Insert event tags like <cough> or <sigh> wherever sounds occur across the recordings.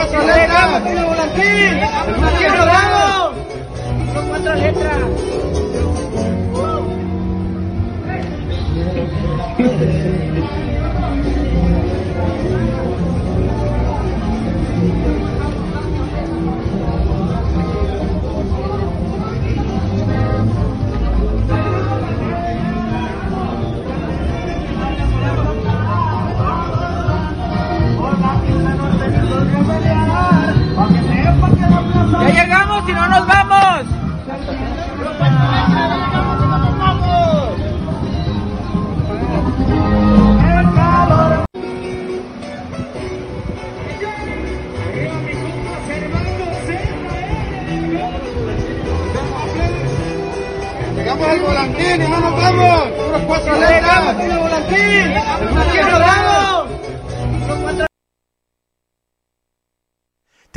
cuatro letras. Son cuatro letras. ¡Ya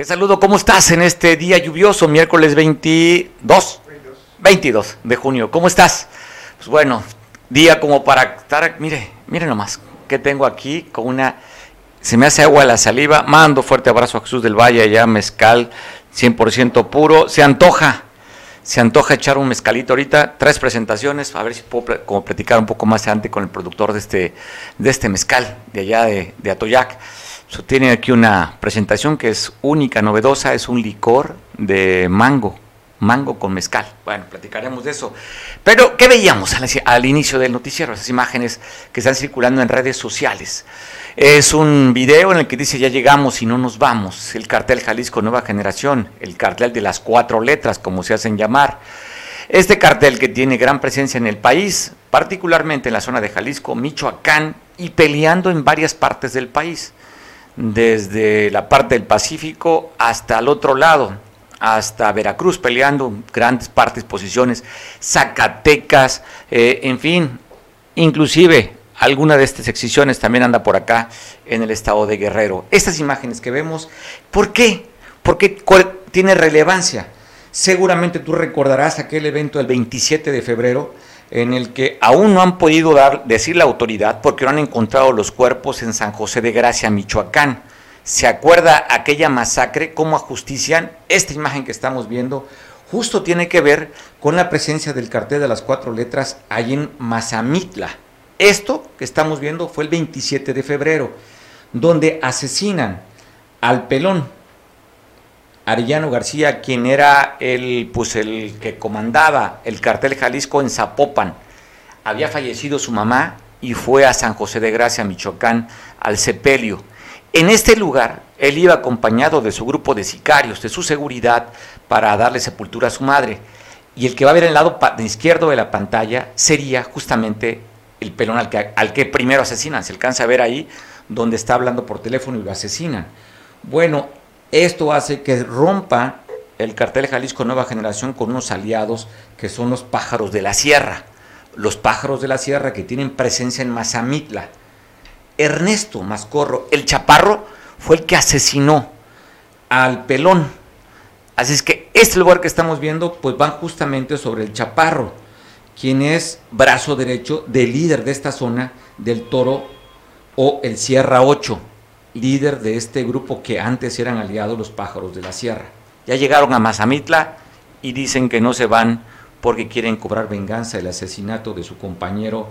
Saludo, ¿cómo estás en este día lluvioso, miércoles 22? 22 de junio, ¿cómo estás? Pues bueno, día como para estar, mire, mire nomás, que tengo aquí con una, se me hace agua la saliva, mando fuerte abrazo a Jesús del Valle, allá mezcal 100% puro, se antoja, se antoja echar un mezcalito ahorita, tres presentaciones, a ver si puedo como platicar un poco más adelante con el productor de este, de este mezcal, de allá de Atoyac. Tiene aquí una presentación que es única, novedosa, es un licor de mango, mango con mezcal. Bueno, platicaremos de eso. Pero, ¿qué veíamos al, al inicio del noticiero? Esas imágenes que están circulando en redes sociales. Es un video en el que dice ya llegamos y no nos vamos. El cartel Jalisco Nueva Generación, el cartel de las cuatro letras, como se hacen llamar. Este cartel que tiene gran presencia en el país, particularmente en la zona de Jalisco, Michoacán y peleando en varias partes del país, desde la parte del Pacífico hasta el otro lado, hasta Veracruz, peleando grandes partes, posiciones, Zacatecas, eh, en fin, inclusive alguna de estas excisiones también anda por acá en el estado de Guerrero. Estas imágenes que vemos, ¿por qué? Porque cuál- tiene relevancia. Seguramente tú recordarás aquel evento del 27 de febrero en el que aún no han podido dar, decir la autoridad porque no han encontrado los cuerpos en San José de Gracia, Michoacán. ¿Se acuerda aquella masacre? ¿Cómo ajustician? Esta imagen que estamos viendo justo tiene que ver con la presencia del cartel de las cuatro letras allí en Mazamitla. Esto que estamos viendo fue el 27 de febrero, donde asesinan al pelón, Arellano García, quien era el, pues el que comandaba el cartel Jalisco en Zapopan. Había fallecido su mamá y fue a San José de Gracia, Michoacán, al sepelio. En este lugar, él iba acompañado de su grupo de sicarios, de su seguridad, para darle sepultura a su madre. Y el que va a ver en el lado izquierdo de la pantalla sería justamente el pelón al que, al que primero asesinan. Se alcanza a ver ahí donde está hablando por teléfono y lo asesinan. Bueno, esto hace que rompa el cartel Jalisco Nueva Generación con unos aliados que son los pájaros de la sierra. Los pájaros de la sierra que tienen presencia en Mazamitla. Ernesto Mascorro, el chaparro, fue el que asesinó al pelón. Así es que este lugar que estamos viendo, pues van justamente sobre el chaparro, quien es brazo derecho del líder de esta zona, del toro o el Sierra 8, líder de este grupo que antes eran aliados los pájaros de la sierra. Ya llegaron a Mazamitla y dicen que no se van porque quieren cobrar venganza del asesinato de su compañero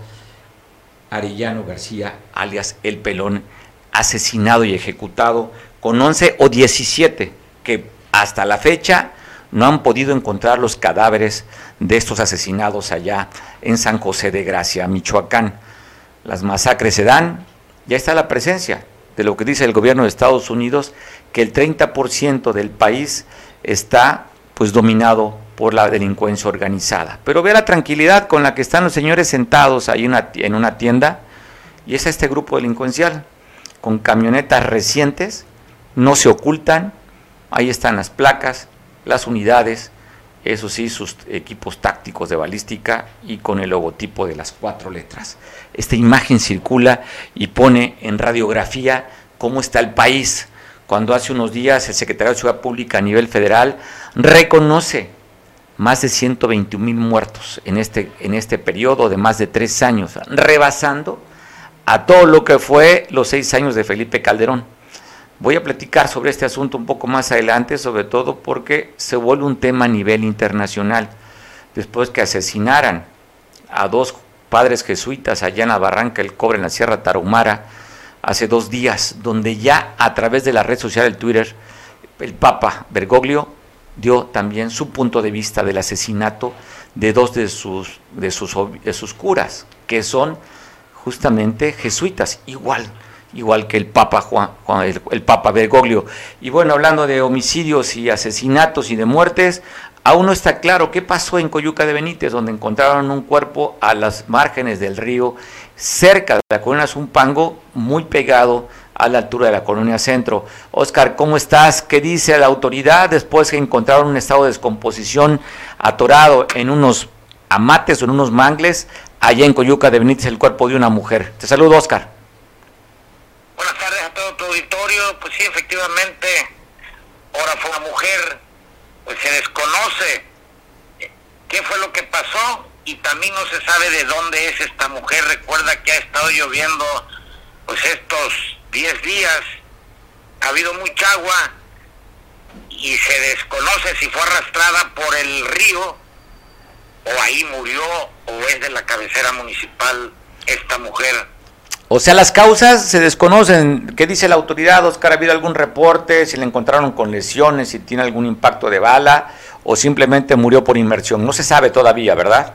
Arellano García, alias El Pelón, asesinado y ejecutado con 11 o 17 que hasta la fecha no han podido encontrar los cadáveres de estos asesinados allá en San José de Gracia, Michoacán. Las masacres se dan, ya está la presencia de lo que dice el gobierno de Estados Unidos, que el 30% del país está pues dominado por la delincuencia organizada. Pero vea la tranquilidad con la que están los señores sentados ahí una- en una tienda y es este grupo delincuencial con camionetas recientes, no se ocultan, ahí están las placas, las unidades, eso sí, sus equipos tácticos de balística y con el logotipo de las cuatro letras. Esta imagen circula y pone en radiografía cómo está el país. Cuando hace unos días el secretario de Ciudad Pública a nivel federal reconoce más de 121 mil muertos en este, en este periodo de más de tres años, rebasando a todo lo que fue los seis años de Felipe Calderón. Voy a platicar sobre este asunto un poco más adelante, sobre todo porque se vuelve un tema a nivel internacional. Después que asesinaran a dos padres jesuitas allá en la Barranca del Cobre, en la Sierra Tarahumara, hace dos días, donde ya a través de la red social del Twitter, el Papa Bergoglio dio también su punto de vista del asesinato de dos de sus, de sus, de sus curas, que son justamente jesuitas, igual igual que el Papa Juan, el, Papa Bergoglio. Y bueno, hablando de homicidios y asesinatos y de muertes, aún no está claro qué pasó en Coyuca de Benítez, donde encontraron un cuerpo a las márgenes del río, cerca de la colonia Zumpango, muy pegado a la altura de la colonia Centro. Oscar, ¿cómo estás? ¿Qué dice la autoridad después que encontraron un estado de descomposición atorado en unos amates o en unos mangles allá en Coyuca de Benítez el cuerpo de una mujer? Te saludo, Oscar. Buenas tardes a todo tu auditorio. Pues sí, efectivamente, ahora fue una mujer, pues se desconoce qué fue lo que pasó y también no se sabe de dónde es esta mujer. Recuerda que ha estado lloviendo pues estos 10 días, ha habido mucha agua y se desconoce si fue arrastrada por el río o ahí murió o es de la cabecera municipal esta mujer o sea, las causas se desconocen. ¿Qué dice la autoridad, Oscar? ¿Ha habido algún reporte? ¿Si le encontraron con lesiones? ¿Si tiene algún impacto de bala? ¿O simplemente murió por inmersión? No se sabe todavía, ¿verdad?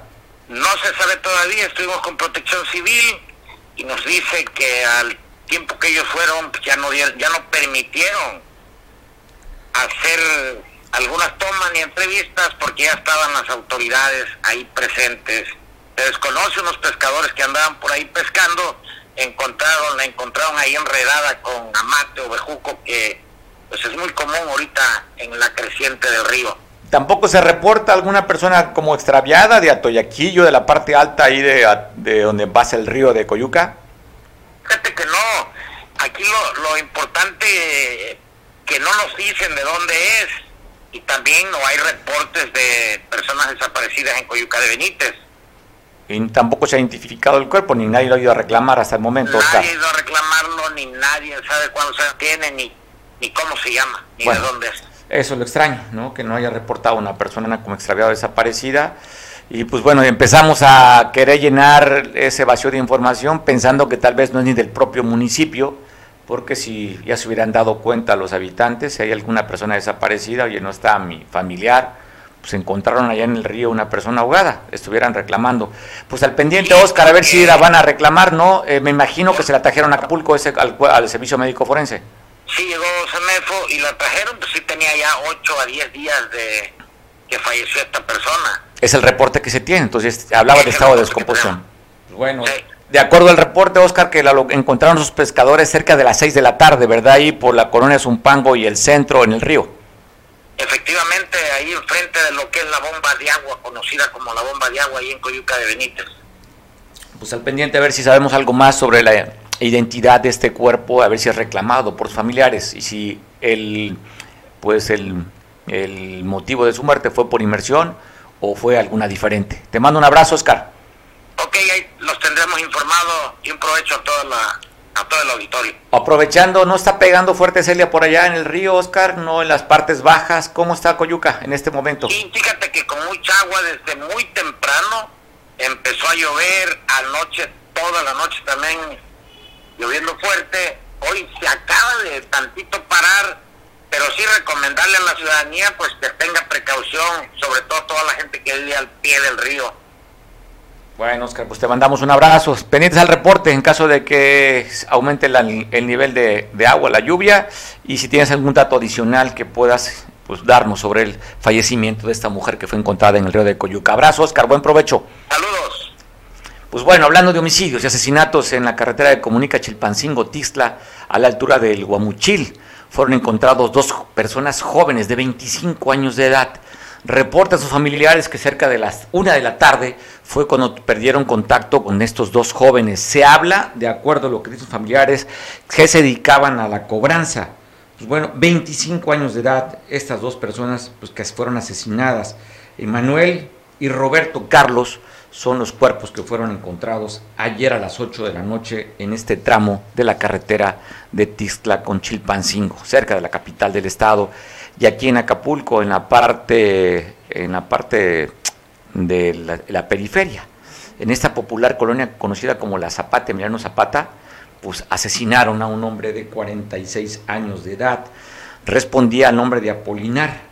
No se sabe todavía. Estuvimos con protección civil y nos dice que al tiempo que ellos fueron pues, ya no, ya no permitieron hacer algunas tomas ni entrevistas porque ya estaban las autoridades ahí presentes. Se desconoce unos pescadores que andaban por ahí pescando encontraron, la encontraron ahí enredada con amate o bejuco, que pues es muy común ahorita en la creciente del río. ¿Tampoco se reporta alguna persona como extraviada de Atoyaquillo, de la parte alta ahí de, de donde pasa el río de Coyuca? Fíjate que no. Aquí lo, lo importante que no nos dicen de dónde es y también no hay reportes de personas desaparecidas en Coyuca de Benítez y tampoco se ha identificado el cuerpo, ni nadie lo ha ido a reclamar hasta el momento. Nadie ha ido a reclamarlo, ni nadie sabe cuándo se tiene, ni, ni cómo se llama, ni de dónde es. Eso es lo extraño, ¿no? Que no haya reportado una persona como extraviada desaparecida. Y pues bueno, empezamos a querer llenar ese vacío de información pensando que tal vez no es ni del propio municipio, porque si ya se hubieran dado cuenta los habitantes, si hay alguna persona desaparecida, oye, no está mi familiar, pues, encontraron allá en el río una persona ahogada, estuvieran reclamando. Pues al pendiente, Oscar, a ver si la van a reclamar, ¿no? Eh, me imagino que se la trajeron a Acapulco ese, al, servicio médico forense. Sí, llegó Semefo y la trajeron, pues sí tenía ya 8 a 10 días de que falleció esta persona. Es el reporte que se tiene, entonces hablaba de estado de descomposición. Bueno, de acuerdo al reporte, Oscar, que la, encontraron sus pescadores cerca de las 6 de la tarde, ¿verdad? Ahí por la colonia Zumpango y el centro en el río. Efectivamente, ahí enfrente de lo que es la bomba de agua, conocida como la bomba de agua ahí en Coyuca de Benítez. Pues al pendiente a ver si sabemos algo más sobre la identidad de este cuerpo, a ver si es reclamado por sus familiares y si el pues el, el motivo de su muerte fue por inmersión o fue alguna diferente. Te mando un abrazo, Oscar. Ok, ahí los tendremos informados y un provecho a toda la, a todo el auditorio. Aprovechando, ¿no está pegando fuerte Celia por allá en el río, Oscar? ¿No en las partes bajas? ¿Cómo está Coyuca en este momento? Sí, fíjate que con mucha agua desde muy temprano empezó a llover, anoche, toda la noche también lloviendo fuerte. Hoy se acaba de tantito parar, pero sí recomendarle a la ciudadanía pues que tenga precaución, sobre todo toda la gente que vive al pie del río bueno, Oscar, pues te mandamos un abrazo. Pendientes al reporte en caso de que aumente el nivel de, agua, la lluvia, y si tienes algún dato adicional que puedas pues, darnos sobre el fallecimiento de esta mujer que fue encontrada en el río de Coyuca. Abrazo, Oscar, buen provecho. Saludos. Pues bueno, hablando de homicidios y asesinatos en la carretera de Comunica Chilpancingo-Tixla, a la altura del Guamuchil, fueron encontrados dos personas jóvenes de 25 años de edad Reportan sus familiares que cerca de las una de la tarde fue cuando perdieron contacto con estos dos jóvenes. Se habla, de acuerdo a lo que dicen sus familiares, que se dedicaban a la cobranza. Pues bueno, 25 años de edad, estas dos personas pues, que fueron asesinadas. Emanuel y Roberto Carlos son los cuerpos que fueron encontrados ayer a las 8 de la noche en este tramo de la carretera de Tixtla con Chilpancingo, cerca de la capital del estado, y aquí en Acapulco, en la parte, en la parte de la, periferia. En esta popular colonia conocida como la Zapata, Emiliano Zapata, pues asesinaron a un hombre de 46 años de edad. Respondía al nombre de Apolinar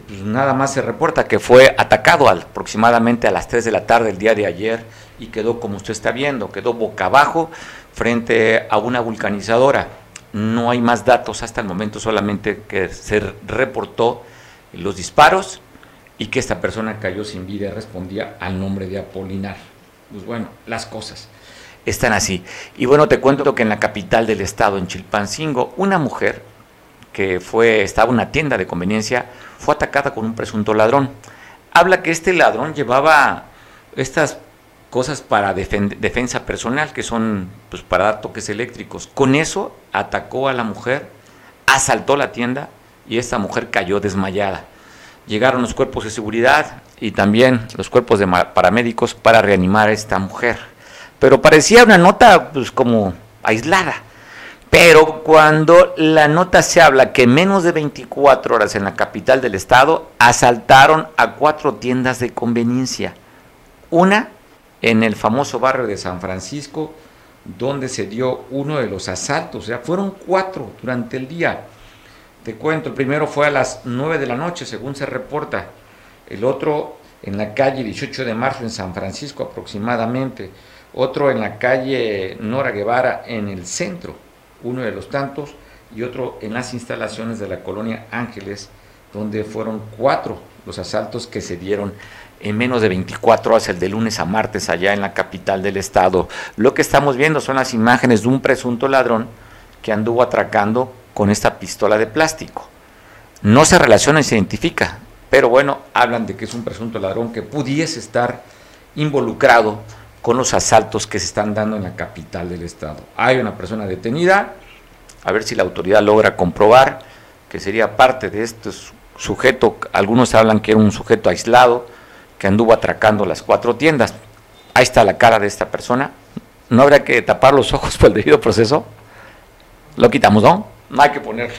pues nada más se reporta que fue atacado aproximadamente a las 3 de la tarde el día de ayer y quedó como usted está viendo, quedó boca abajo frente a una vulcanizadora. No hay más datos hasta el momento, solamente que se reportó los disparos y que esta persona cayó sin vida y respondía al nombre de Apolinar. Pues bueno, las cosas están así. Y bueno, te cuento que en la capital del estado, en Chilpancingo, una mujer que fue, estaba en una tienda de conveniencia, fue atacada con un presunto ladrón. Habla que este ladrón llevaba estas cosas para defensa personal, que son pues, para dar toques eléctricos. Con eso atacó a la mujer, asaltó la tienda y esta mujer cayó desmayada. Llegaron los cuerpos de seguridad y también los cuerpos de paramédicos para reanimar a esta mujer. Pero parecía una nota pues, como aislada pero cuando la nota se habla que menos de 24 horas en la capital del estado asaltaron a cuatro tiendas de conveniencia. Una en el famoso barrio de San Francisco, donde se dio uno de los asaltos. O sea, fueron cuatro durante el día. Te cuento, el primero fue a las 9 de la noche, según se reporta. El otro en la calle 18 de marzo en San Francisco aproximadamente. Otro en la calle Nora Guevara en el centro uno de los tantos, y otro en las instalaciones de la colonia Ángeles, donde fueron cuatro los asaltos que se dieron en menos de 24 horas, el de lunes a martes, allá en la capital del estado. Lo que estamos viendo son las imágenes de un presunto ladrón que anduvo atracando con esta pistola de plástico. No se relaciona y se identifica, pero bueno, hablan de que es un presunto ladrón que pudiese estar involucrado con los asaltos que se están dando en la capital del estado. Hay una persona detenida, a ver si la autoridad logra comprobar que sería parte de este sujeto, algunos hablan que era un sujeto aislado, que anduvo atracando las cuatro tiendas. Ahí está la cara de esta persona. ¿No habrá que tapar los ojos <laughs> por el debido proceso? Lo quitamos, ¿no? No hay que ponerlo.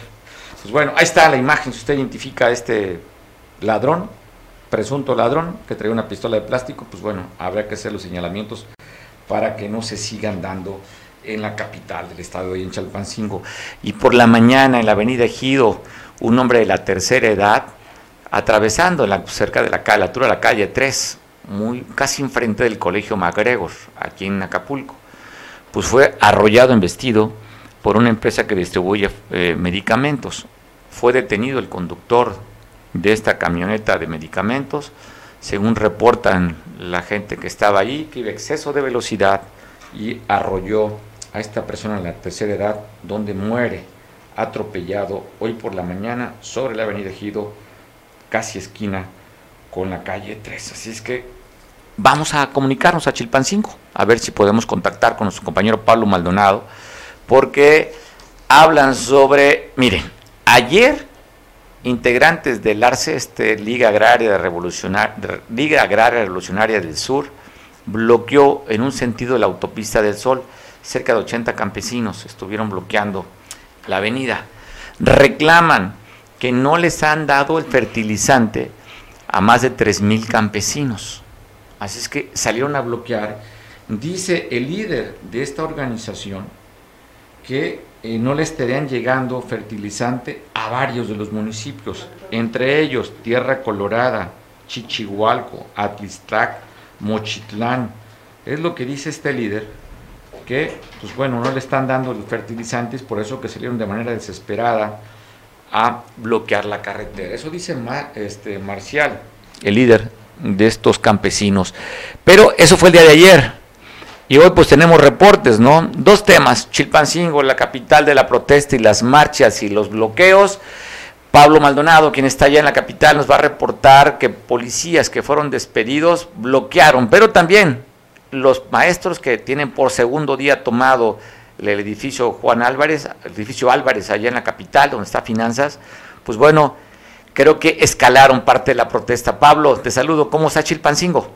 Pues bueno, ahí está la imagen, si usted identifica a este ladrón, presunto ladrón que traía una pistola de plástico, pues bueno, habrá que hacer los señalamientos para que no se sigan dando en la capital del estado de en Chalpancingo. Y por la mañana en la avenida Ejido, un hombre de la tercera edad, atravesando cerca de la, la altura de la calle 3, muy, casi enfrente del colegio MacGregor, aquí en Acapulco, pues fue arrollado en vestido por una empresa que distribuye eh, medicamentos. Fue detenido el conductor de esta camioneta de medicamentos, según reportan la gente que estaba ahí, que iba exceso de velocidad y arrolló a esta persona en la tercera edad, donde muere atropellado hoy por la mañana sobre la avenida Ejido, casi esquina con la calle 3. Así es que vamos a comunicarnos a Chilpancingo, a ver si podemos contactar con nuestro compañero Pablo Maldonado, porque hablan sobre, miren, ayer integrantes del ARCE, este, Liga, Agraria Revolucionaria, Liga Agraria Revolucionaria del Sur, bloqueó en un sentido la autopista del Sol. Cerca de 80 campesinos estuvieron bloqueando la avenida. Reclaman que no les han dado el fertilizante a más de 3.000 campesinos. Así es que salieron a bloquear. Dice el líder de esta organización que eh, no le estarían llegando fertilizante a varios de los municipios, entre ellos Tierra Colorada, Chichihualco, Atlistac, Mochitlán. Es lo que dice este líder, que pues bueno, no le están dando los fertilizantes, por eso que salieron de manera desesperada a bloquear la carretera. Eso dice este, Marcial, el líder de estos campesinos. Pero eso fue el día de ayer. Y hoy pues tenemos reportes, ¿no? Dos temas, Chilpancingo, la capital de la protesta y las marchas y los bloqueos. Pablo Maldonado, quien está allá en la capital, nos va a reportar que policías que fueron despedidos bloquearon, pero también los maestros que tienen por segundo día tomado el edificio Juan Álvarez, el edificio Álvarez allá en la capital, donde está Finanzas, pues bueno, creo que escalaron parte de la protesta. Pablo, te saludo. ¿Cómo está Chilpancingo?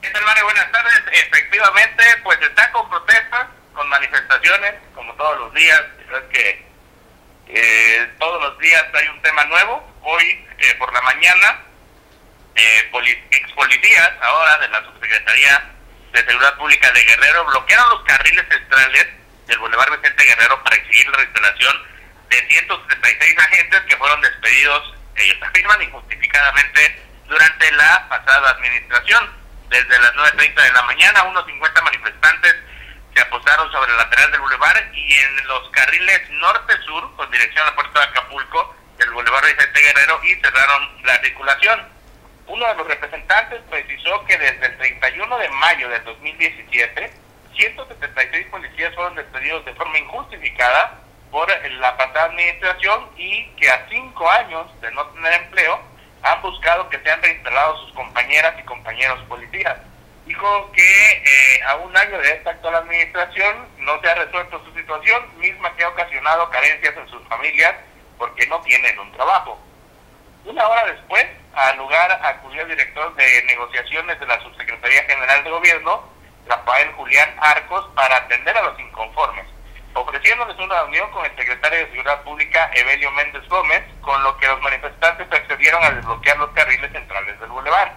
¿Qué? Buenas tardes. Efectivamente, pues está con protestas, con manifestaciones, como todos los días. Es que eh, todos los días hay un tema nuevo. Hoy, eh, por la mañana, eh, ex policías, ahora de la Subsecretaría de Seguridad Pública de Guerrero, bloquearon los carriles centrales del Boulevard Vicente Guerrero para exigir la reinstalación de 176 agentes que fueron despedidos, ellos afirman, injustificadamente durante la pasada administración. Desde las 9.30 de la mañana, unos 50 manifestantes se apostaron sobre el lateral del bulevar y en los carriles norte-sur, con dirección a Puerto de Acapulco, del bulevar Vicente Guerrero, y cerraron la circulación. Uno de los representantes precisó que desde el 31 de mayo del 2017, 176 policías fueron despedidos de forma injustificada por la pasada administración y que a cinco años de no tener empleo han buscado que sean reinstalados sus compañeras y compañeros policías. Dijo que eh, a un año de esta actual administración no se ha resuelto su situación, misma que ha ocasionado carencias en sus familias porque no tienen un trabajo. Una hora después, al lugar acudió el director de negociaciones de la Subsecretaría General de Gobierno, Rafael Julián Arcos, para atender a los inconformes ofreciéndoles una reunión con el secretario de Seguridad Pública, Evelio Méndez Gómez, con lo que los manifestantes accedieron a desbloquear los carriles centrales del bulevar.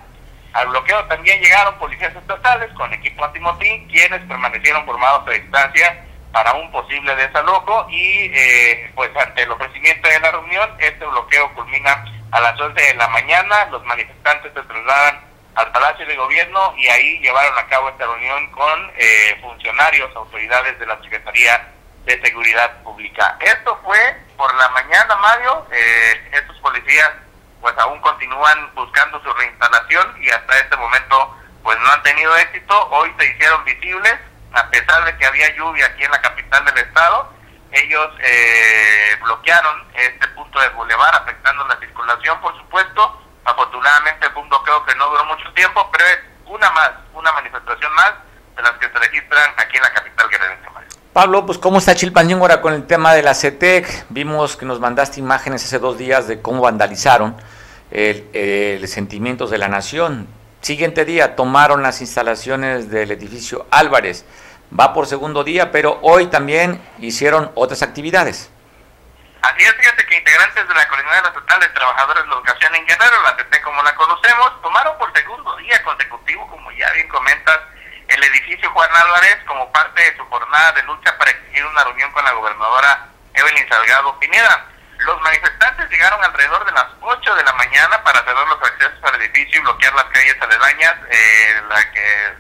Al bloqueo también llegaron policías estatales con equipo antimotín, quienes permanecieron formados a distancia para un posible desalojo y eh, pues ante el ofrecimiento de la reunión, este bloqueo culmina a las 11 de la mañana, los manifestantes se trasladan al Palacio de Gobierno y ahí llevaron a cabo esta reunión con eh, funcionarios, autoridades de la Secretaría de Seguridad Pública. Esto fue por la mañana, Mario. Eh, estos policías pues aún continúan buscando su reinstalación y hasta este momento pues no han tenido éxito. Hoy se hicieron visibles, a pesar de que había lluvia aquí en la capital del estado. Ellos eh, bloquearon este punto de bulevar, afectando la circulación, por supuesto. Afortunadamente el punto creo que no duró mucho tiempo, pero es una más, una manifestación más de las que se registran aquí en la capital guerrerense. Pablo, pues cómo está Chilpancingo ahora con el tema de la CETEC. Vimos que nos mandaste imágenes hace dos días de cómo vandalizaron el, el Sentimientos de la Nación. Siguiente día tomaron las instalaciones del edificio Álvarez. Va por segundo día, pero hoy también hicieron otras actividades. Así es, que integrantes de la Coordinadora Estatal de Trabajadores de la Educación en Guerrero, la CT como la conocemos, tomaron por segundo día consecutivo, como ya bien comentas, el edificio Juan Álvarez como parte de su jornada de lucha para exigir una reunión con la gobernadora Evelyn Salgado Pineda. Los manifestantes llegaron alrededor de las 8 de la mañana para cerrar los accesos al edificio y bloquear las calles aledañas, eh, la que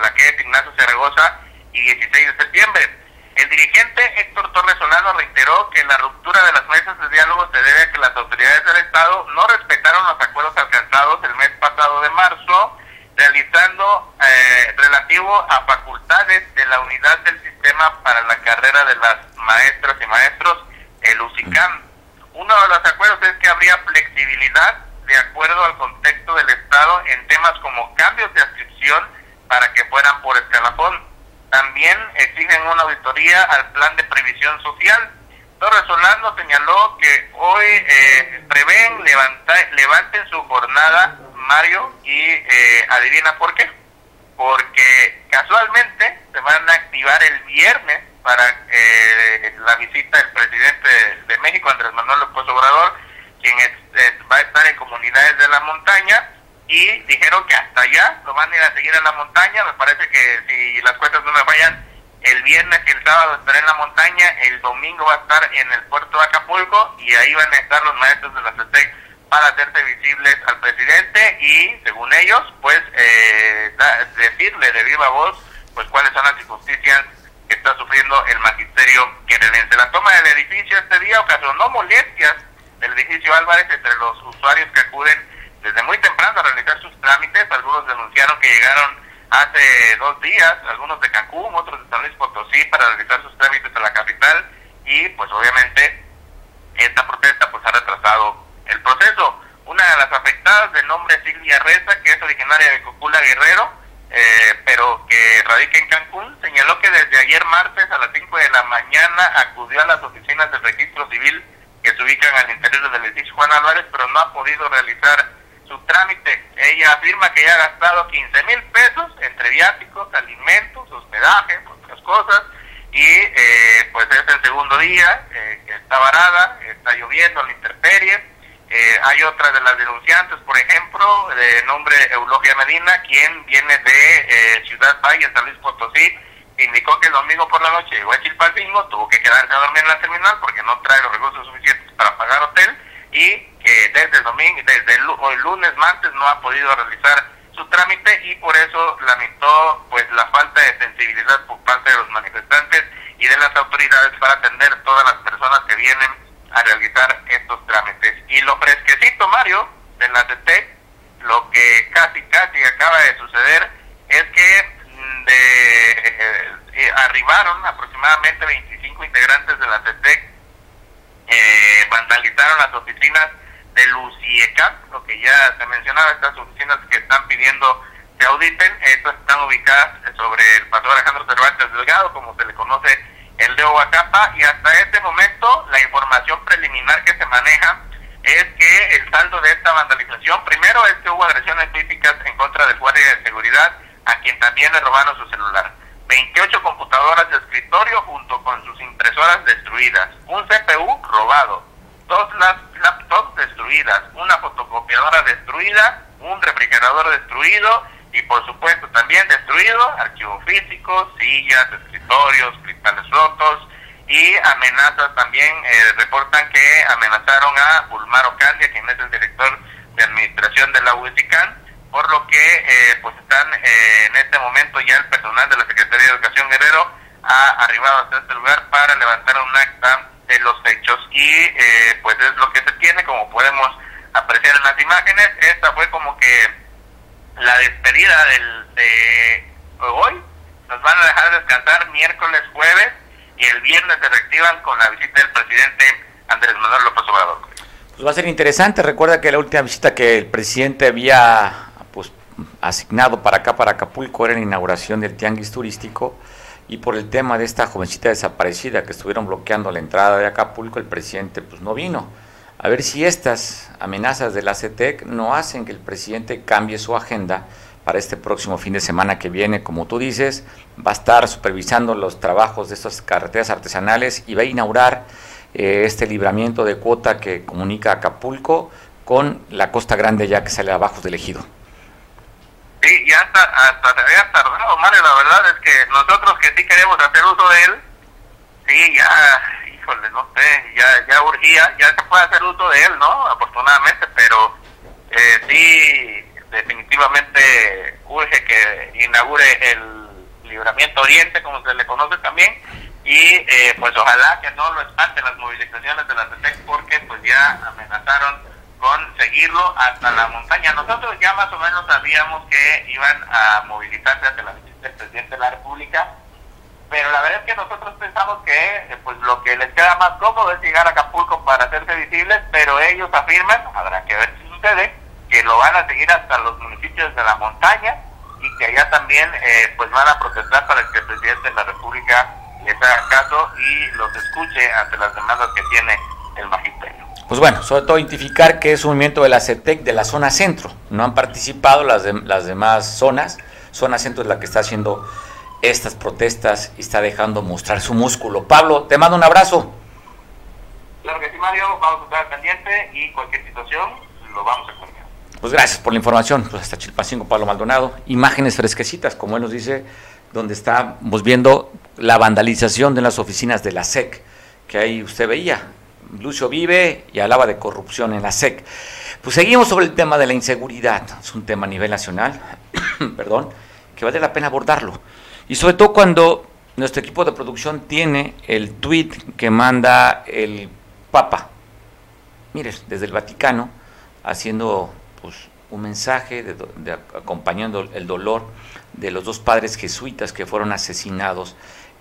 la que es Ignacio Zaragoza y 16 de septiembre. El dirigente Héctor Torres Solano reiteró que la ruptura de las mesas de diálogo se debe a que las autoridades del Estado no respetaron los acuerdos alcanzados el mes pasado de marzo realizando eh, relativo a facultades de la unidad del sistema para la carrera de las maestras y maestros, el UCICAM. Uno de los acuerdos es que habría flexibilidad de acuerdo al contexto del Estado en temas como cambios de adscripción para que fueran por escalafón. También exigen una auditoría al plan de previsión social. Torres Solano señaló que hoy eh, prevén levanta, levanten su jornada Mario, y eh, adivina por qué. Porque casualmente se van a activar el viernes para eh, la visita del presidente de México, Andrés Manuel López Obrador, quien va a estar en comunidades de la montaña, y dijeron que hasta allá lo van a ir a seguir en la montaña. Me parece que si las cuentas no me fallan, el viernes y el sábado estará en la montaña, el domingo va a estar en el puerto de Acapulco, y ahí van a estar los maestros de la CETEC para hacerse visibles al presidente y, según ellos, pues eh, decirle de viva voz pues cuáles son las injusticias que está sufriendo el magisterio querelense. La toma del edificio este día ocasionó molestias del edificio Álvarez entre los usuarios que acuden desde muy temprano a realizar sus trámites. Algunos denunciaron que llegaron hace dos días, algunos de Cancún, otros de San Luis Potosí, para realizar sus trámites a la capital y pues obviamente esta protesta pues ha retrasado el proceso. Una de las afectadas de nombre Silvia Reza, que es originaria de Cocula Guerrero, eh, pero que radica en Cancún, señaló que desde ayer martes a las 5 de la mañana acudió a las oficinas del registro civil que se ubican al interior del edificio Juan Álvarez, pero no ha podido realizar su trámite. Ella afirma que ya ha gastado 15 mil pesos entre viáticos, alimentos, hospedaje, otras cosas, y eh, pues es el segundo día eh, está varada, está lloviendo la intemperie. Eh, hay otra de las denunciantes, por ejemplo, de nombre Eulogia Medina, quien viene de eh, Ciudad Valle, San Luis Potosí, indicó que el domingo por la noche llegó a Chilpancingo, tuvo que quedarse a dormir en la terminal porque no trae los recursos suficientes para pagar hotel y que desde el domingo, desde el, lunes, martes no ha podido realizar su trámite y por eso lamentó pues la falta de sensibilidad por parte de los manifestantes y de las autoridades para atender todas las personas que vienen a realizar estos trámites. Y lo fresquecito, Mario, de la CT, lo que casi casi acaba de suceder es que mm, de, eh, arribaron aproximadamente 25 integrantes de la CETEC, eh, vandalizaron las oficinas de Lucieca, lo que ya se mencionaba, estas oficinas que están pidiendo se auditen, estas están ubicadas sobre el paseo Alejandro Cervantes Delgado, como se le conoce el de Oaxaca, y hasta este momento la información preliminar que se maneja es que el saldo de esta vandalización, primero es que hubo agresiones físicas en contra del guardia de seguridad, a quien también le robaron su celular. 28 computadoras de escritorio junto con sus impresoras destruidas, un CPU robado, dos laptops destruidas, una fotocopiadora destruida, un refrigerador destruido y por supuesto también destruido archivos físicos, sillas, escritorios, cristales rotos y amenazas también eh, reportan que amenazaron a Bulmar Ocandia, quien es el director de administración de la UICICAN, por lo que eh, pues están eh, en este momento ya el personal de la Secretaría de Educación Guerrero ha arribado hasta este lugar para levantar un acta de los hechos. Y eh, pues es lo que se tiene como podemos apreciar en las imágenes. Esta fue como que la despedida del de hoy. Nos van a dejar descansar miércoles jueves y el viernes se reactivan con la visita del presidente Andrés Manuel López Obrador. Pues va a ser interesante. Recuerda que la última visita que el presidente había asignado para acá para Acapulco era la inauguración del tianguis turístico y por el tema de esta jovencita desaparecida que estuvieron bloqueando la entrada de Acapulco, el presidente pues no vino. A ver si estas amenazas de la CETEC no hacen que el presidente cambie su agenda para este próximo fin de semana que viene, como tú dices, va a estar supervisando los trabajos de estas carreteras artesanales y va a inaugurar eh, este libramiento de cuota que comunica Acapulco con la Costa Grande ya que sale abajo del ejido. Sí, ya hasta, hasta se había tardado, Mario, la verdad es que nosotros que sí queremos hacer uso de él, sí, ya, híjole, no sé, ya, ya urgía, ya se puede hacer uso de él, ¿no? Afortunadamente, pero eh, sí, definitivamente urge que inaugure el libramiento oriente, como se le conoce también, y eh, pues ojalá que no lo espanten las movilizaciones de la CETEC porque pues ya amenazaron con seguirlo hasta la montaña. Nosotros ya más o menos sabíamos que iban a movilizarse hacia la visita del presidente de la República, pero la verdad es que nosotros pensamos que eh, pues lo que les queda más cómodo es llegar a Acapulco para hacerse visibles, pero ellos afirman, habrá que ver si sucede, que lo van a seguir hasta los municipios de la montaña y que allá también eh, pues van a protestar para que el presidente de la República les haga caso y los escuche ante las demandas que tiene el magisterio pues bueno, sobre todo identificar que es un movimiento de la CETEC de la zona centro. No han participado las, de, las demás zonas. Zona centro es la que está haciendo estas protestas y está dejando mostrar su músculo. Pablo, te mando un abrazo. Claro que sí, Mario. Vamos a estar pendiente y cualquier situación lo vamos a comunicar. Pues gracias por la información. Pues hasta Chilpancingo, Pablo Maldonado. Imágenes fresquecitas, como él nos dice, donde estamos viendo la vandalización de las oficinas de la SEC, que ahí usted veía Lucio vive y hablaba de corrupción en la SEC. Pues seguimos sobre el tema de la inseguridad. Es un tema a nivel nacional, <coughs> perdón, que vale la pena abordarlo. Y sobre todo cuando nuestro equipo de producción tiene el tweet que manda el Papa. Mire, desde el Vaticano, haciendo pues, un mensaje de, acompañando el dolor de los dos padres jesuitas que fueron asesinados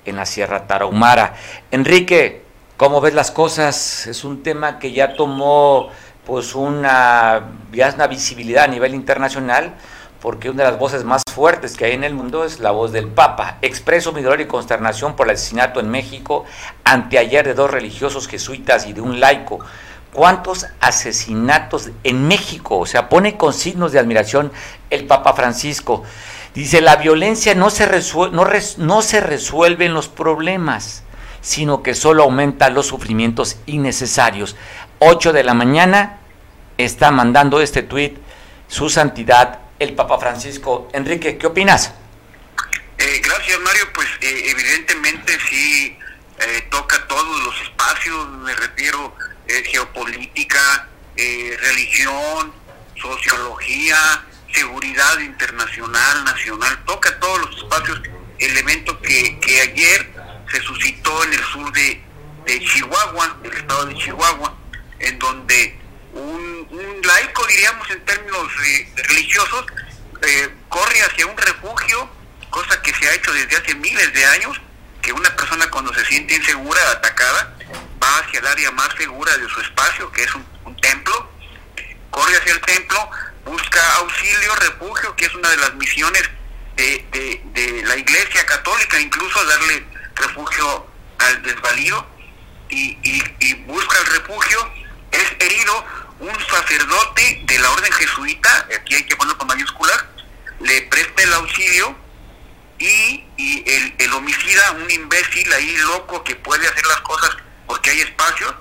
en la Sierra Tarahumara. Enrique, ¿Cómo ves las cosas? Es un tema que ya tomó pues una, ya una visibilidad a nivel internacional, porque una de las voces más fuertes que hay en el mundo es la voz del Papa. Expreso mi dolor y consternación por el asesinato en México anteayer de dos religiosos jesuitas y de un laico cuántos asesinatos en México, o sea, pone con signos de admiración el Papa Francisco. Dice, la violencia no se, resuelve, no, no se resuelven los problemas, sino que solo aumenta los sufrimientos innecesarios. 8 de la mañana está mandando este tuit su santidad el Papa Francisco. Enrique, ¿qué opinas? Eh, gracias Mario, pues eh, evidentemente sí eh, toca todos los espacios, me refiero geopolítica, religión, sociología, seguridad internacional, nacional, toca todos los espacios, el evento que, que ayer se suscitó en el sur de, de Chihuahua, del estado de Chihuahua, en donde un, laico, diríamos en términos religiosos, corre hacia un refugio cosa que se ha hecho desde hace miles de años, que una persona cuando se siente insegura, atacada, va hacia el área más segura de su espacio, que es un, templo, corre hacia el templo, busca auxilio, refugio, que es una de las misiones de, la Iglesia Católica, incluso darle refugio al desvalido, y, y, busca el refugio, es herido un sacerdote de la orden jesuita, aquí hay que ponerlo con mayúsculas, le presta el auxilio y, y el, el, homicida, un imbécil ahí loco que puede hacer las cosas porque hay espacio,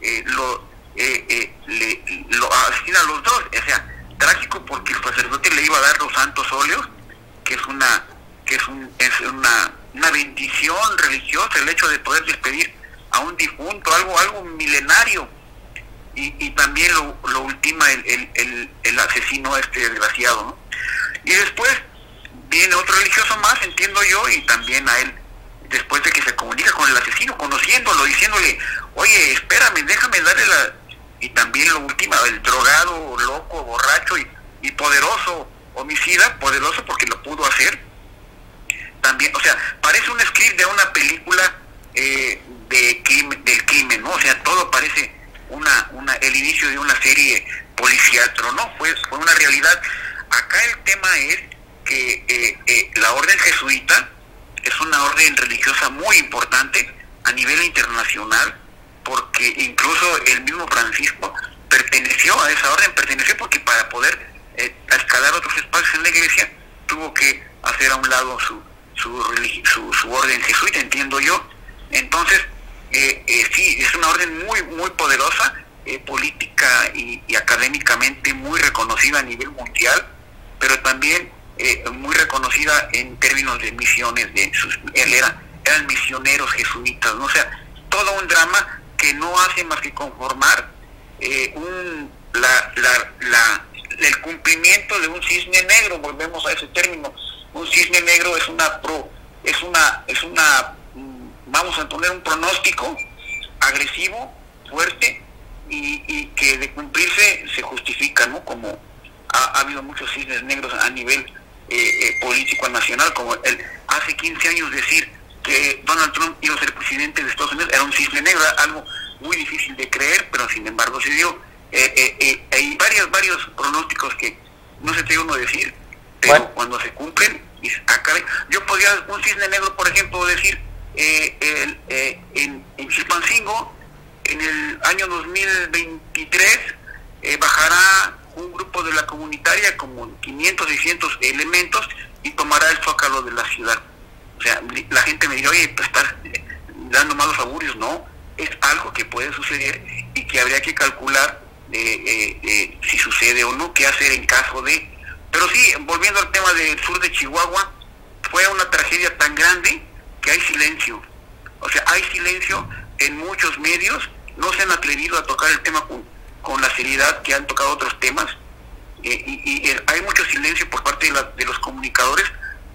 eh, lo, eh, eh, le, lo asesina a los dos. O sea, trágico porque el sacerdote le iba a dar los santos óleos, que es una que es, un, es una, una bendición religiosa el hecho de poder despedir a un difunto, algo algo milenario. Y, y también lo, lo ultima el, el, el, el asesino este desgraciado. ¿no? Y después viene otro religioso más, entiendo yo, y también a él, después de que se comunica con el asesino, conociéndolo, diciéndole, oye, espérame, déjame darle la... Y también lo último, el drogado, loco, borracho y, y poderoso homicida, poderoso porque lo pudo hacer. También, o sea, parece un script de una película eh, de del crimen, ¿no? O sea, todo parece una, una, el inicio de una serie policial, pero no, fue, fue una realidad. Acá el tema es que eh, eh, la orden jesuita es una orden religiosa muy importante a nivel internacional, porque incluso el mismo Francisco perteneció a esa orden, perteneció porque para poder eh, escalar otros espacios en la iglesia tuvo que hacer a un lado su, su, su, orden jesuita, entiendo yo. Entonces, sí, es una orden muy, muy poderosa, política y, y académicamente muy reconocida a nivel mundial, pero también eh, muy reconocida en términos de misiones, de sus, él era, eran misioneros jesuitas, ¿no? o sea, todo un drama que no hace más que conformar eh, un, la, la, la, el cumplimiento de un cisne negro, volvemos a ese término, un cisne negro es una pro, es una, es una, mm, vamos a poner un pronóstico agresivo, fuerte, y, y que de cumplirse se justifica, ¿no? Como ha, ha habido muchos cisnes negros a nivel eh, eh, político nacional, como el, hace 15 años decir que Donald Trump iba a ser presidente de Estados Unidos era un cisne negro, algo muy difícil de creer, pero sin embargo se dio. Eh, hay varios, varios pronósticos que no se tiene uno decir, pero cuando se cumplen, yo podría, un cisne negro, por ejemplo, decir, el, en, en Chilpancingo, en el año 2023, bajará un grupo de la comunitaria como 500, 600 elementos y tomará el zócalo de la ciudad. O sea, la gente me dice, oye, pues estás eh, dando malos augurios. No, es algo que puede suceder y que habría que calcular eh, eh, si sucede o no, qué hacer en caso de... Pero sí, volviendo al tema del sur de Chihuahua, fue una tragedia tan grande que hay silencio. O sea, hay silencio en muchos medios, no se han atrevido a tocar el tema con con la seriedad que han tocado otros temas eh, y, eh, hay mucho silencio por parte de, los comunicadores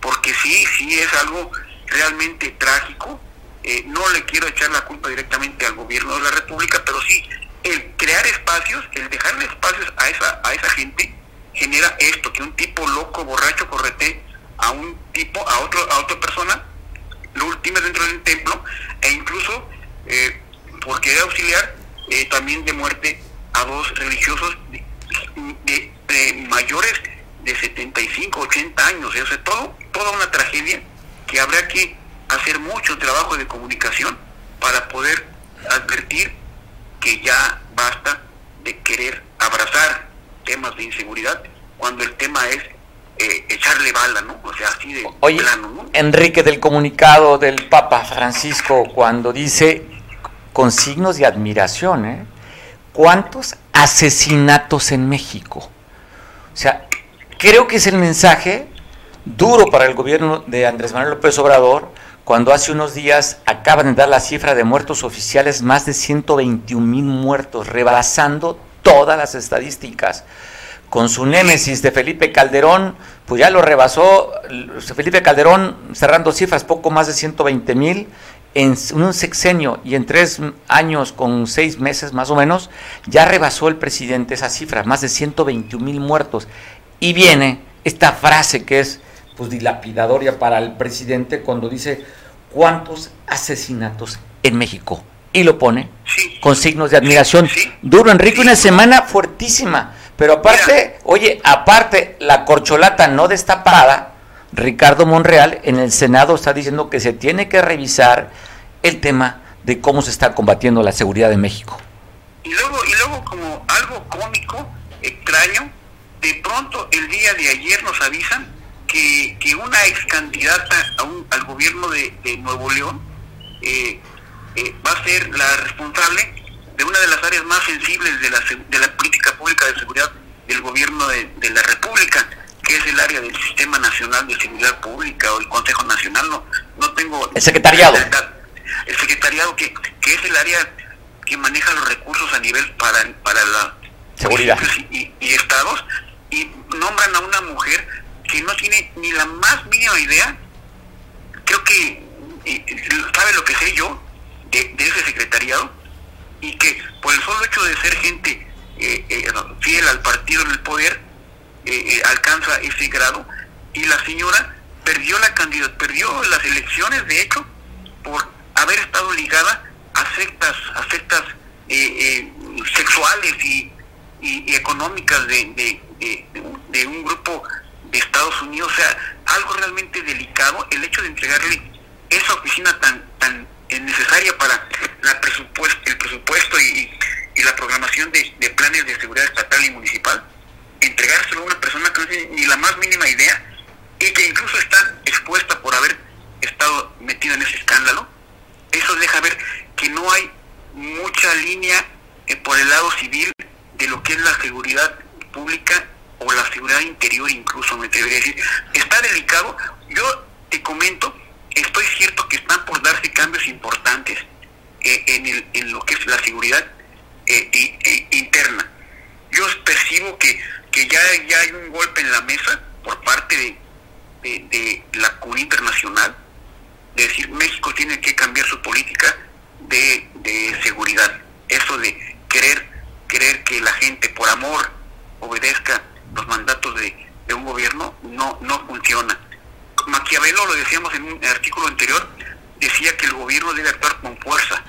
porque sí, sí es algo realmente trágico. Eh, no le quiero echar la culpa directamente al gobierno de la República, pero sí el crear espacios, el dejarle espacios a esa, a esa gente genera esto, que un tipo loco, borracho, correte a un tipo, a otro, a otra persona, lo último dentro de un templo, e incluso por querer auxiliar también de muerte a dos religiosos de, mayores de 75, 80 años, o sea, todo, toda una tragedia que habrá que hacer mucho trabajo de comunicación para poder advertir que ya basta temas de inseguridad cuando el tema es eh, echarle bala, ¿no? O sea, así de plano, ¿no? Enrique, del comunicado del Papa Francisco, cuando dice con signos de admiración, ¿eh? ¿Cuántos asesinatos en México? O sea, creo que es el mensaje duro para el gobierno de Andrés Manuel López Obrador cuando hace unos días acaban de dar la cifra de muertos oficiales, más de 121 mil muertos, rebasando todas las estadísticas. Con su némesis de Felipe Calderón, pues ya lo rebasó Felipe Calderón cerrando cifras poco más de 120 mil en un sexenio y en tres años con seis meses más o menos, ya rebasó el presidente esa cifra, más de 121 mil muertos. Y viene esta frase que es pues dilapidadoria para el presidente cuando dice cuántos asesinatos en México. Y lo pone con signos de admiración. Duro, Enrique, una semana fuertísima. Pero aparte, oye, aparte, la corcholata no destapada, Ricardo Monreal en el Senado está diciendo que se tiene que revisar el tema de cómo se está combatiendo la seguridad de México. Y luego, y luego como algo cómico, extraño, de pronto el día de ayer nos avisan que, que una ex candidata al gobierno de, Nuevo León eh, eh, va a ser la responsable de una de las áreas más sensibles de la, de la política pública de seguridad del gobierno de, de la República que es el área del Sistema Nacional de Seguridad Pública o el Consejo Nacional, no, no tengo... El secretariado. El secretariado que, que es el área que maneja los recursos a nivel para, para la seguridad. y, estados y nombran a una mujer que no tiene ni la más mínima idea, creo que sabe lo que sé yo de, ese secretariado y que por el solo hecho de ser gente eh, eh, fiel al partido en el poder, eh, alcanza ese grado y la señora perdió la candidatura, perdió las elecciones de hecho por haber estado ligada a sectas, a sectas sexuales y, económicas de, de, un grupo de Estados Unidos, o sea, algo realmente delicado, el hecho de entregarle esa oficina tan, tan necesaria para la presupuesto, el presupuesto y, la programación de, planes de seguridad estatal y municipal, entregárselo a una persona que no tiene ni la más mínima idea y que incluso está expuesta por haber estado metida en ese escándalo, eso deja ver que no hay mucha línea eh, por el lado civil de lo que es la seguridad pública o la seguridad interior incluso, me atrevería a decir. Está delicado. Yo te comento, estoy cierto que están por darse cambios importantes eh, en, lo que es la seguridad eh, interna. Yo percibo que, que ya, ya hay un golpe en la mesa por parte de, de, la comunidad internacional, de decir México tiene que cambiar su política de, de seguridad. Eso de querer, querer que la gente por amor obedezca los mandatos de, un gobierno no, no funciona. Maquiavelo, lo decíamos en un artículo anterior, decía que el gobierno debe actuar con fuerza.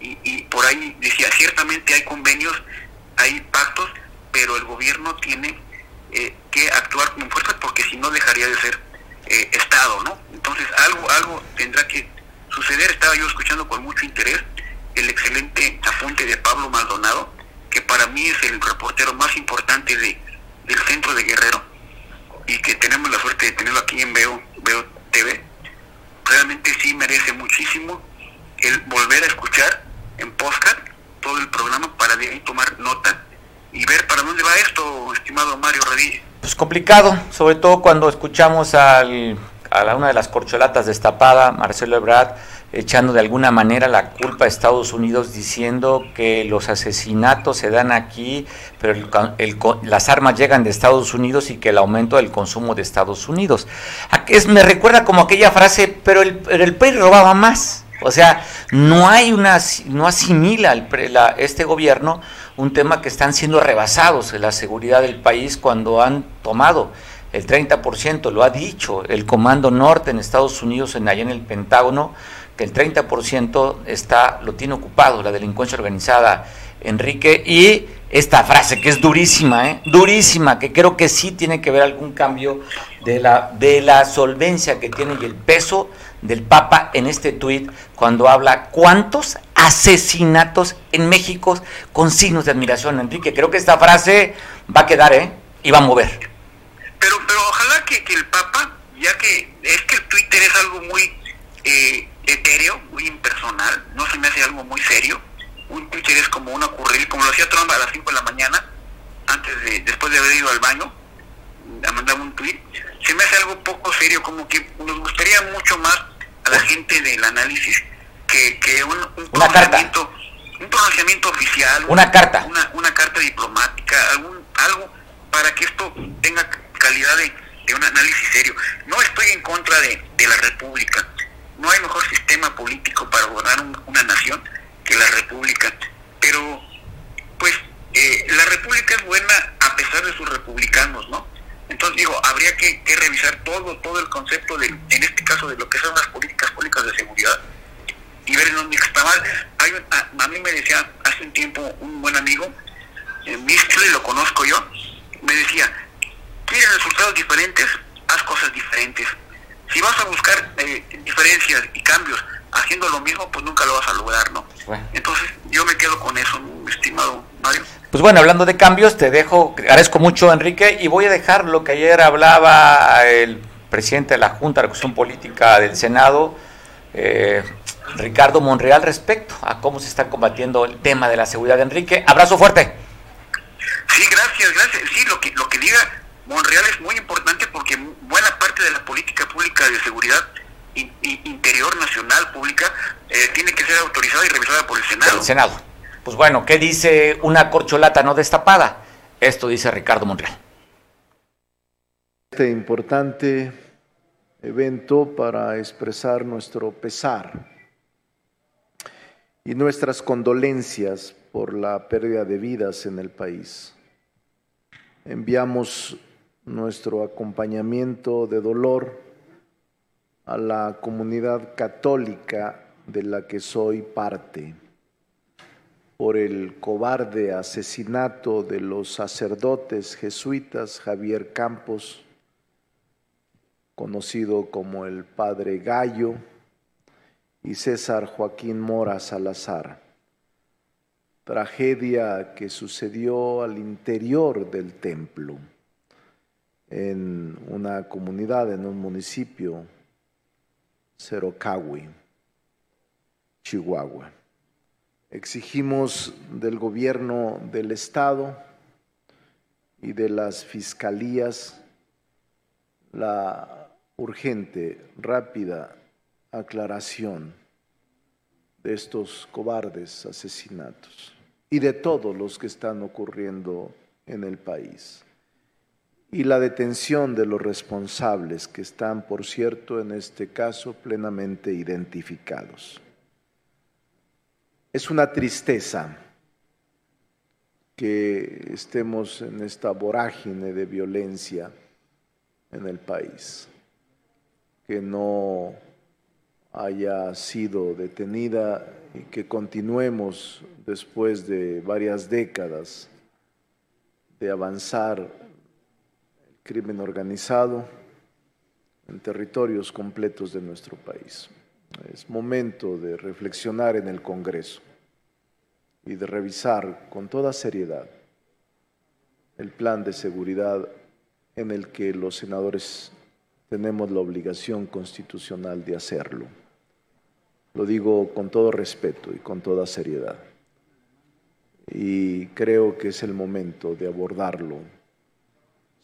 Y, por ahí decía, ciertamente hay convenios, hay pactos, pero el gobierno tiene eh, que actuar con fuerza porque si no dejaría de ser eh, Estado, ¿no? Entonces algo, algo tendrá que suceder. Estaba yo escuchando con mucho interés el excelente apunte de Pablo Maldonado, que para mí es el reportero más importante de, del centro de Guerrero y que tenemos la suerte de tenerlo aquí en Veo, Veo TV, realmente sí merece muchísimo el volver a escuchar en podcast todo el programa para de ahí tomar nota y ver para dónde va esto, estimado Mario Radí. Pues complicado, sobre todo cuando escuchamos al, a una de las corcholatas destapada, Marcelo Ebrard, echando de alguna manera la culpa a Estados Unidos diciendo que los asesinatos se dan aquí, pero las armas llegan de Estados Unidos y que el aumento del consumo de Estados Unidos. Es, me recuerda como aquella frase, pero el, el PRI robaba más. O sea, no hay una, no asimila el, este gobierno un tema que están siendo rebasados en la seguridad del país cuando han tomado el 30%, lo ha dicho el Comando Norte en Estados Unidos, en allá en el Pentágono, que el 30% está, lo tiene ocupado la delincuencia organizada, Enrique, y esta frase que es durísima, ¿eh? durísima, que creo que sí tiene que ver algún cambio de la, de la solvencia que tiene y el peso del Papa en este tuit cuando habla cuántos asesinatos en México con signos de admiración, Enrique. Creo que esta frase va a quedar, ¿eh? Y va a mover. Pero, pero ojalá que, que el Papa ya que es que el Twitter es algo muy eh, etéreo, muy impersonal, no se me hace algo muy serio. Un Twitter es como una ocurrir, como lo hacía Trump a las 5 de la mañana, antes de, después de haber ido al baño, a mandar un tweet. Se me hace algo poco serio, como que nos gustaría mucho más a la gente del análisis que, que un, un Una carta. pronunciamiento un pronunciamiento oficial, Una carta. una, una carta diplomática, algún, algo para que esto tenga calidad de, de un análisis serio. No estoy en contra de, de la República. No hay mejor sistema político para gobernar un- una nación que la República. Pero, pues, eh, la República es buena a pesar de sus republicanos, ¿no? Entonces digo, habría que, revisar todo, todo el concepto de, en este caso, de lo que son las políticas públicas de seguridad y ver en dónde está mal. Hay a, a mí me decía hace un tiempo un buen amigo, eh, Mistral, lo conozco yo, me decía, ¿quieres resultados diferentes? Haz cosas diferentes. Si vas a buscar eh, diferencias y cambios haciendo lo mismo, pues nunca lo vas a lograr, ¿no? Bueno. Entonces yo me quedo con eso, mi estimado Mario. Pues bueno, hablando de cambios, te dejo, agradezco mucho Enrique y voy a dejar lo que ayer hablaba el presidente de la Junta de Recusión Política del Senado, eh, Ricardo Monreal, respecto a cómo se está combatiendo el tema de la seguridad. Enrique, abrazo fuerte. Sí, gracias, gracias. Sí, lo que, lo que diga Monreal es muy importante porque buena parte de la política pública de seguridad in- in- interior, nacional, pública, eh, tiene que ser autorizada y revisada por el Senado. del Senado. Pues bueno, ¿qué dice una corcholata no destapada? Esto dice Ricardo Monreal. este importante evento para expresar nuestro pesar y nuestras condolencias por la pérdida de vidas en el país. Enviamos nuestro acompañamiento de dolor a la comunidad católica de la que soy parte por el cobarde asesinato de los sacerdotes jesuitas Javier Campos, conocido como el Padre Gallo, y César Joaquín Mora Salazar. Tragedia que sucedió al interior del templo, en una comunidad, en un municipio, Cerocahui, Chihuahua. Exigimos del gobierno del Estado y de las fiscalías la urgente, rápida aclaración de estos cobardes asesinatos y de todos los que están ocurriendo en el país. Y la detención de los responsables que están, por cierto, en este caso plenamente identificados. Es una tristeza que estemos en esta vorágine de violencia en el país, que no haya sido detenida y que continuemos después de varias décadas de avanzar crimen organizado en territorios completos de nuestro país. Es momento de reflexionar en el Congreso y de revisar con toda seriedad el plan de seguridad en el que los senadores tenemos la obligación constitucional de hacerlo. Lo digo con todo respeto y con toda seriedad. Y creo que es el momento de abordarlo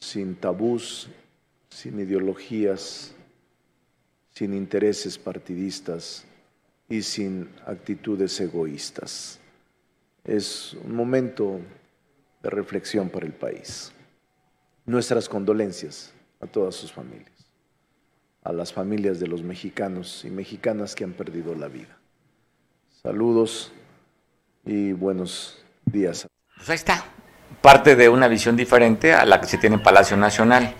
sin tabús, sin ideologías, sin intereses partidistas y sin actitudes egoístas. Es un momento de reflexión para el país. Nuestras condolencias a todas sus familias, a las familias de los mexicanos y mexicanas que han perdido la vida. Saludos y buenos días. Pues ahí está, parte de una visión diferente a la que se tiene en Palacio Nacional.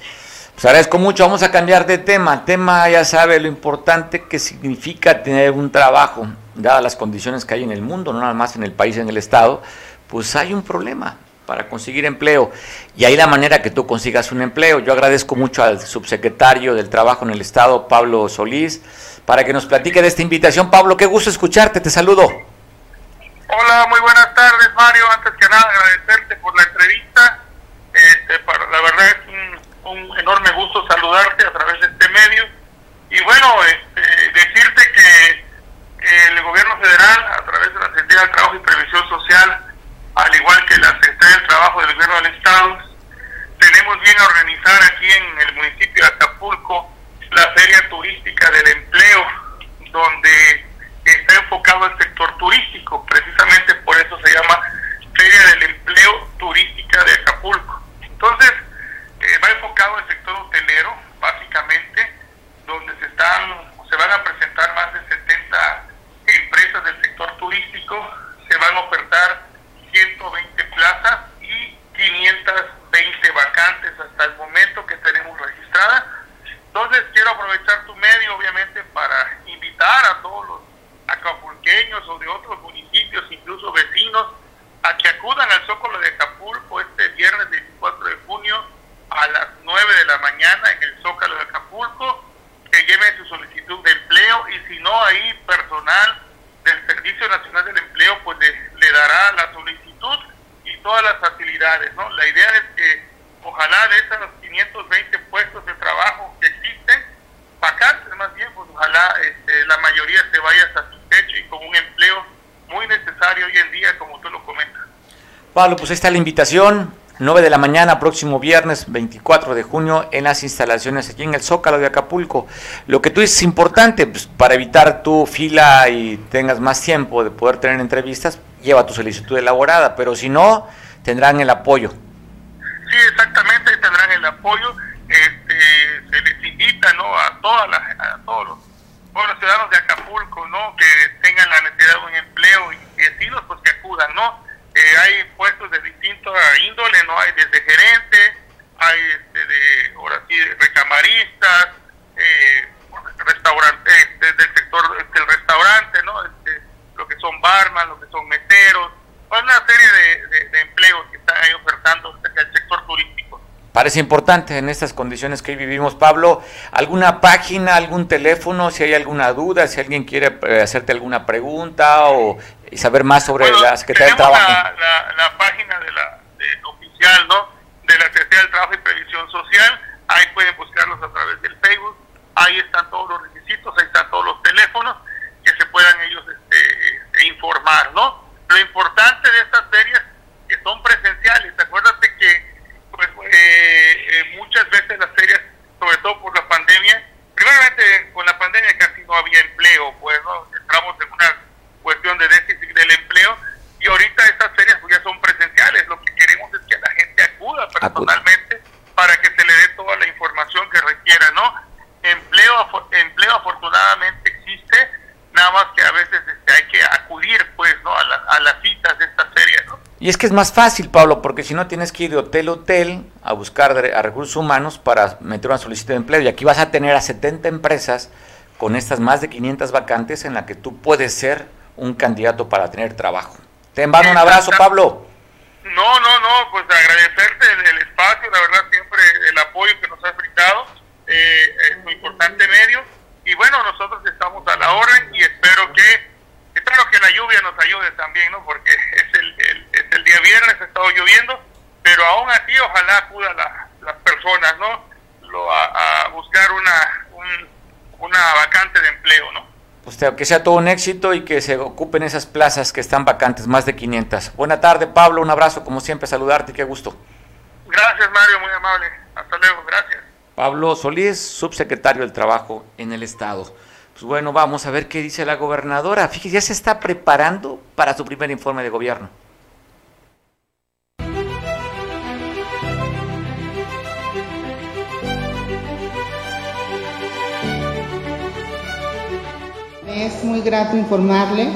Pues agradezco mucho, vamos a cambiar de tema. Tema, ya sabe, lo importante que significa tener un trabajo, dadas las condiciones que hay en el mundo, no nada más en el país, en el Estado, pues hay un problema para conseguir empleo. Y ahí la manera que tú consigas un empleo. Yo agradezco mucho al subsecretario del Trabajo en el Estado, Pablo Solís, para que nos platique de esta invitación. Pablo, qué gusto escucharte, te saludo. Hola, muy buenas tardes, Mario. Antes que nada, agradecerte por la entrevista. Este, para, la verdad es un, enorme gusto saludarte a través de este medio. bueno, este, decirte que el gobierno federal, a través de la Secretaría del Trabajo y Previsión Social, al igual que la Secretaría del Trabajo del Gobierno del Estado, tenemos bien a aquí en el municipio de Acapulco la Feria Turística del Empleo, donde está enfocado el sector turístico, precisamente por eso se llama Feria del Empleo Turística de Acapulco. Entonces, eh, va enfocado el sector hotelero, básicamente, donde se están, se van a presentar más de 70 empresas del sector turístico, se van a ofertar 120 plazas y 520 vacantes hasta el momento que tenemos registradas. Entonces quiero aprovechar tu medio, obviamente, para invitar a todos los acapulqueños o de otros municipios, incluso vecinos, a que acudan al Zócalo de Acapulco este viernes 24 de junio a las 9 de la mañana en el Zócalo de Acapulco, que lleven su solicitud de empleo y si no, ahí personal del Servicio Nacional del Empleo pues le, le dará la solicitud y todas las facilidades, ¿no? La idea es que ojalá de esos 520 puestos de trabajo que existen, vacantes más bien, pues ojalá este, la mayoría se vaya satisfecho y con un empleo muy necesario hoy en día, como tú lo comentas. Pablo, pues ahí está la invitación. 9 de la mañana, próximo viernes 24 de junio, en las instalaciones aquí en el Zócalo de Acapulco. Lo que tú dices es importante, pues, para evitar tu fila y tengas más tiempo de poder tener entrevistas, lleva tu solicitud elaborada, pero si no, tendrán el apoyo. Sí, exactamente, tendrán el apoyo. Este, se les invita ¿no? a, todas las, a todos los, todos los ciudadanos de Acapulco ¿no? que tengan la necesidad de un empleo y decidos, pues que acudan, ¿no? Eh, hay puestos de distinta índole, ¿no? Hay desde gerente, hay este, de, ahora sí, recamaristas, eh, restaurante, este, del sector del restaurante, ¿no? Este, lo que son barman, lo que son meseros, una serie de, de, de empleos que están ahí ofertando el sector turístico. Parece importante en estas condiciones que hoy vivimos, Pablo, alguna página, algún teléfono, si hay alguna duda, si alguien quiere eh, hacerte alguna pregunta o saber más sobre bueno, la Secretaría Trabajo. La, la, de la de, oficial, ¿no? De la Secretaría del Trabajo y Previsión Social, ahí pueden buscarlos a través del Facebook, ahí están todos los requisitos, ahí están todos los teléfonos que se puedan ellos este, este, informar, ¿no? Lo importante de estas ferias que son presenciales, acuérdate que pues eh, eh, muchas veces las ferias, sobre todo por la pandemia, primeramente con la pandemia casi no había empleo, pues no entramos en una cuestión de déficit del empleo y ahorita estas ferias pues ya son presenciales, lo que queremos es que la gente acuda personalmente Acuda. para que se le dé toda la información que requiera, ¿no? Empleo, empleo afortunadamente existe, nada más que a veces este, hay que acudir pues, ¿no? A, la, a las citas de estas ferias, ¿no? Es que es más fácil, Pablo, porque si no tienes que ir de hotel a hotel a buscar a recursos humanos para meter una solicitud de empleo. Y aquí vas a tener a 70 empresas con estas más de 500 vacantes en la que tú puedes ser un candidato para tener trabajo. Te mando un abrazo, Pablo. No, no, no, pues agradecerte el, el espacio, la verdad siempre el apoyo que nos has brindado, eh, es un importante medio. Y bueno, nosotros estamos a la orden y espero que espero que la lluvia nos ayude también, ¿no? Porque <laughs> día viernes, ha estado lloviendo, pero aún así ojalá acudan la, las personas, ¿no? Lo, a, a, buscar una, un, una vacante de empleo, ¿no? Pues que sea todo un éxito y que se ocupen esas plazas que están vacantes, más de 500. Buena tarde, Pablo, un abrazo, como siempre, saludarte, qué gusto. Gracias, Mario, muy amable. Hasta luego, gracias. Pablo Solís, subsecretario del Trabajo en el Estado. Pues bueno, vamos a ver qué dice la gobernadora. Fíjese, ya se está preparando para su primer informe de gobierno. Es muy grato informarle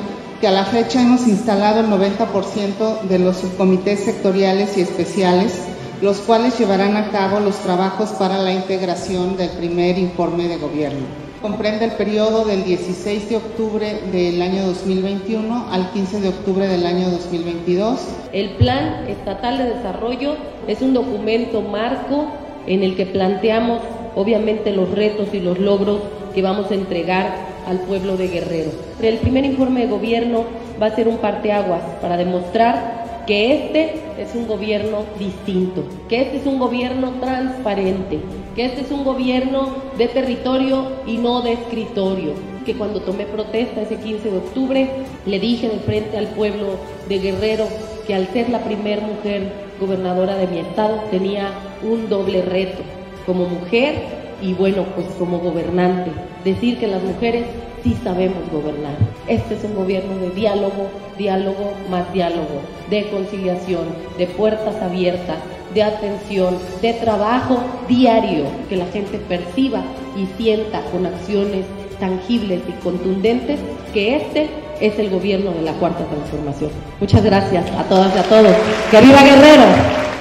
que a la fecha hemos instalado el 90% de los subcomités sectoriales y especiales, los cuales llevarán a cabo los trabajos para la integración del primer informe de gobierno comprende el periodo del 16 de octubre del año 2021 al 15 de octubre del año 2022. El Plan Estatal de Desarrollo es un documento marco en el que planteamos obviamente los retos y los logros que vamos a entregar al pueblo de Guerrero. El primer informe de gobierno va a ser un parteaguas para demostrar que este es un gobierno distinto, que este es un gobierno transparente, que este es un gobierno de territorio y no de escritorio, que cuando tomé protesta ese 15 de octubre le dije de frente al pueblo de Guerrero que al ser la primer mujer gobernadora de mi estado tenía un doble reto, como mujer y bueno, pues como gobernante, decir que las mujeres sí sabemos gobernar. Este es un gobierno de diálogo, diálogo más diálogo, de conciliación, de puertas abiertas, de atención, de trabajo diario, que la gente perciba y sienta con acciones tangibles y contundentes que este es el gobierno de la cuarta transformación. Muchas gracias a todas y a todos. ¡Que viva Guerrero!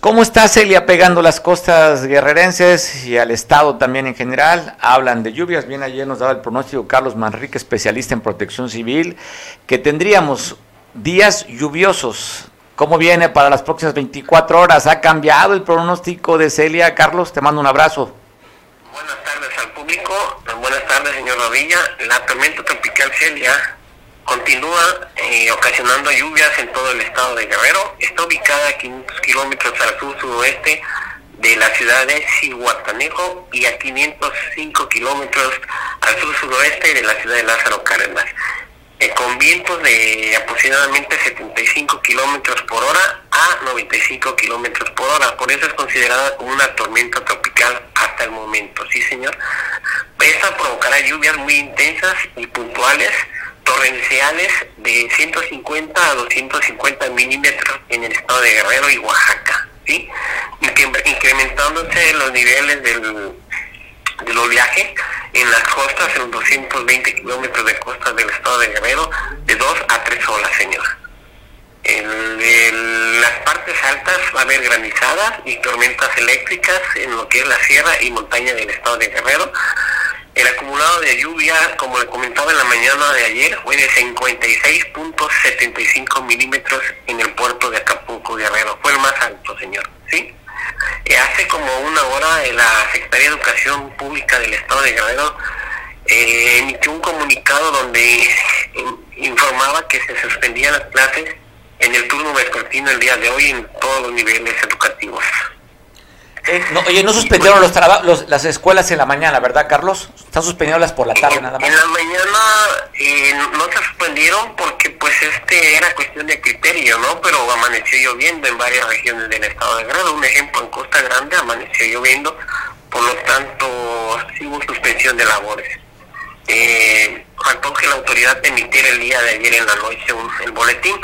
Cómo está Celia pegando las costas guerrerenses y al estado también en general. Hablan de lluvias. Bien ayer nos daba el pronóstico Carlos Manrique, especialista en protección civil, que tendríamos días lluviosos. ¿Cómo viene para las próximas 24 horas? ¿Ha cambiado el pronóstico de Celia? Carlos, te mando un abrazo. Buenas tardes al público. Buenas tardes, señor Rodilla. La tormenta tropical Celia continúa eh, ocasionando lluvias en todo el estado de Guerrero. Está ubicada a 500 kilómetros al sur-suroeste de la ciudad de Cihuatanejo y a 505 kilómetros al sur-suroeste de la ciudad de Lázaro Cárdenas. Eh, con vientos de aproximadamente 75 kilómetros por hora a 95 kilómetros por hora. Por eso es considerada como una tormenta tropical hasta el momento, ¿sí, señor? Esta provocará lluvias muy intensas y puntuales torrenciales de 150 a 250 milímetros en el estado de Guerrero y Oaxaca, ¿sí? incrementándose los niveles del, del oleaje en las costas, en los 220 kilómetros de costa del estado de Guerrero, de 2 a 3 olas, señor. En, las partes altas va a haber granizadas y tormentas eléctricas en lo que es la sierra y montaña del estado de Guerrero, el acumulado de lluvia, como le comentaba en la mañana de ayer, fue de 56.75 milímetros en el puerto de Acapulco Guerrero. Fue el más alto, señor. ¿sí? Eh, hace como una hora la Secretaría de Educación Pública del Estado de Guerrero eh, emitió un comunicado donde informaba que se suspendían las clases en el turno vespertino el día de hoy en todos los niveles educativos. No, oye, no suspendieron los, los las escuelas en la mañana, ¿verdad, Carlos? Están suspendidas por la tarde nada más. En la mañana eh, no se suspendieron porque pues este era cuestión de criterio, ¿no? Pero amaneció lloviendo en varias regiones del estado de Guerrero. Un ejemplo, en Costa Grande amaneció lloviendo, por lo tanto sí hubo suspensión de labores. Eh, faltó que la autoridad emitiera el día de ayer en la noche un, el boletín.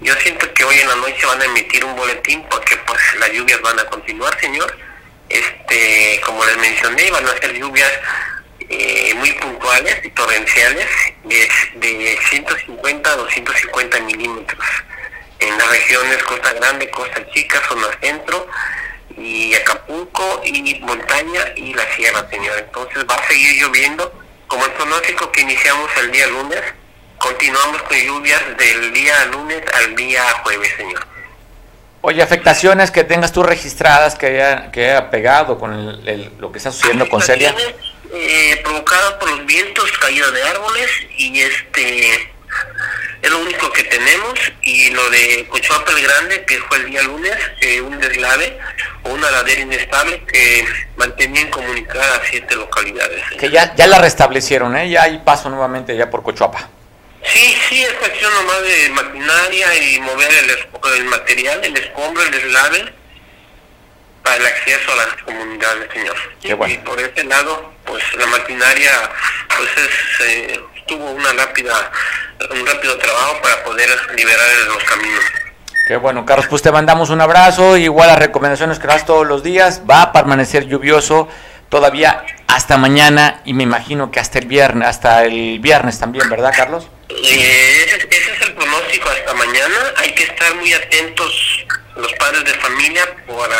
Yo siento que hoy en la noche van a emitir un boletín porque pues las lluvias van a continuar, señor. Este, como les mencioné, van a ser lluvias eh, muy puntuales y torrenciales de, de 150 a 250 milímetros en las regiones Costa Grande, Costa Chica, zona centro y Acapulco y montaña y la sierra, señor. Entonces va a seguir lloviendo como el pronóstico que iniciamos el día lunes, continuamos con lluvias del día lunes al día jueves, señor. Oye, afectaciones que tengas tú registradas que haya, que haya pegado con el, el, lo que está sucediendo con Celia. Eh, provocadas por los vientos, caída de árboles y este es lo único que tenemos y lo de Cochuapa el Grande que fue el día lunes eh, un deslave o una ladera inestable que mantenía incomunicada a siete localidades. Que ya ya la restablecieron eh ya hay paso nuevamente ya por Cochuapa. Sí sí es cuestión nomás de maquinaria y mover el, el material el escombro el deslave para el acceso a las comunidades señor. Qué bueno. y por ese lado pues la maquinaria pues es eh, tuvo una rápida un rápido trabajo para poder liberar los caminos. Qué bueno, Carlos, pues te mandamos un abrazo, igual las recomendaciones que das todos los días, va a permanecer lluvioso todavía hasta mañana y me imagino que hasta el viernes, hasta el viernes también, ¿verdad, Carlos? Eh, ese, ese es el pronóstico hasta mañana, hay que estar muy atentos los padres de familia para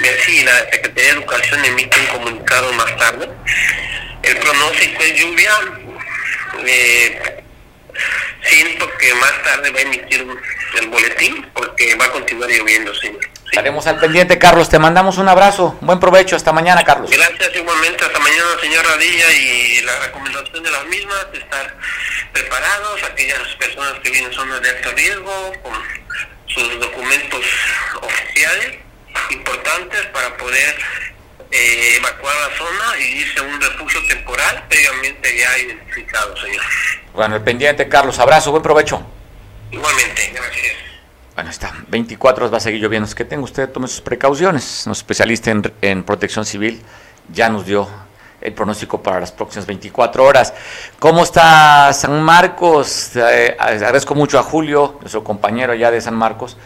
ver si la Secretaría de Educación emite un comunicado más tarde. El pronóstico es lluvia, eh, siento que más tarde va a emitir el boletín porque va a continuar lloviendo, señor. Sí. Estaremos al pendiente, Carlos. Te mandamos un abrazo. Buen provecho. Hasta mañana, Carlos. Gracias igualmente. Hasta mañana, señor Radilla. Y la recomendación de las mismas, estar preparados, aquellas personas que vienen en zonas de alto riesgo, con sus documentos oficiales importantes para poder eh, evacuar la zona y irse a un refugio temporal previamente ya identificado, señor. Bueno, el pendiente, Carlos. Abrazo, buen provecho. Igualmente, gracias. Bueno, está. 24 horas va a seguir lloviendo. Es que tenga usted, tome sus precauciones. Un especialista en, en protección civil ya nos dio el pronóstico para las próximas 24 horas. ¿Cómo está San Marcos? Eh, agradezco mucho a Julio, nuestro compañero allá de San Marcos,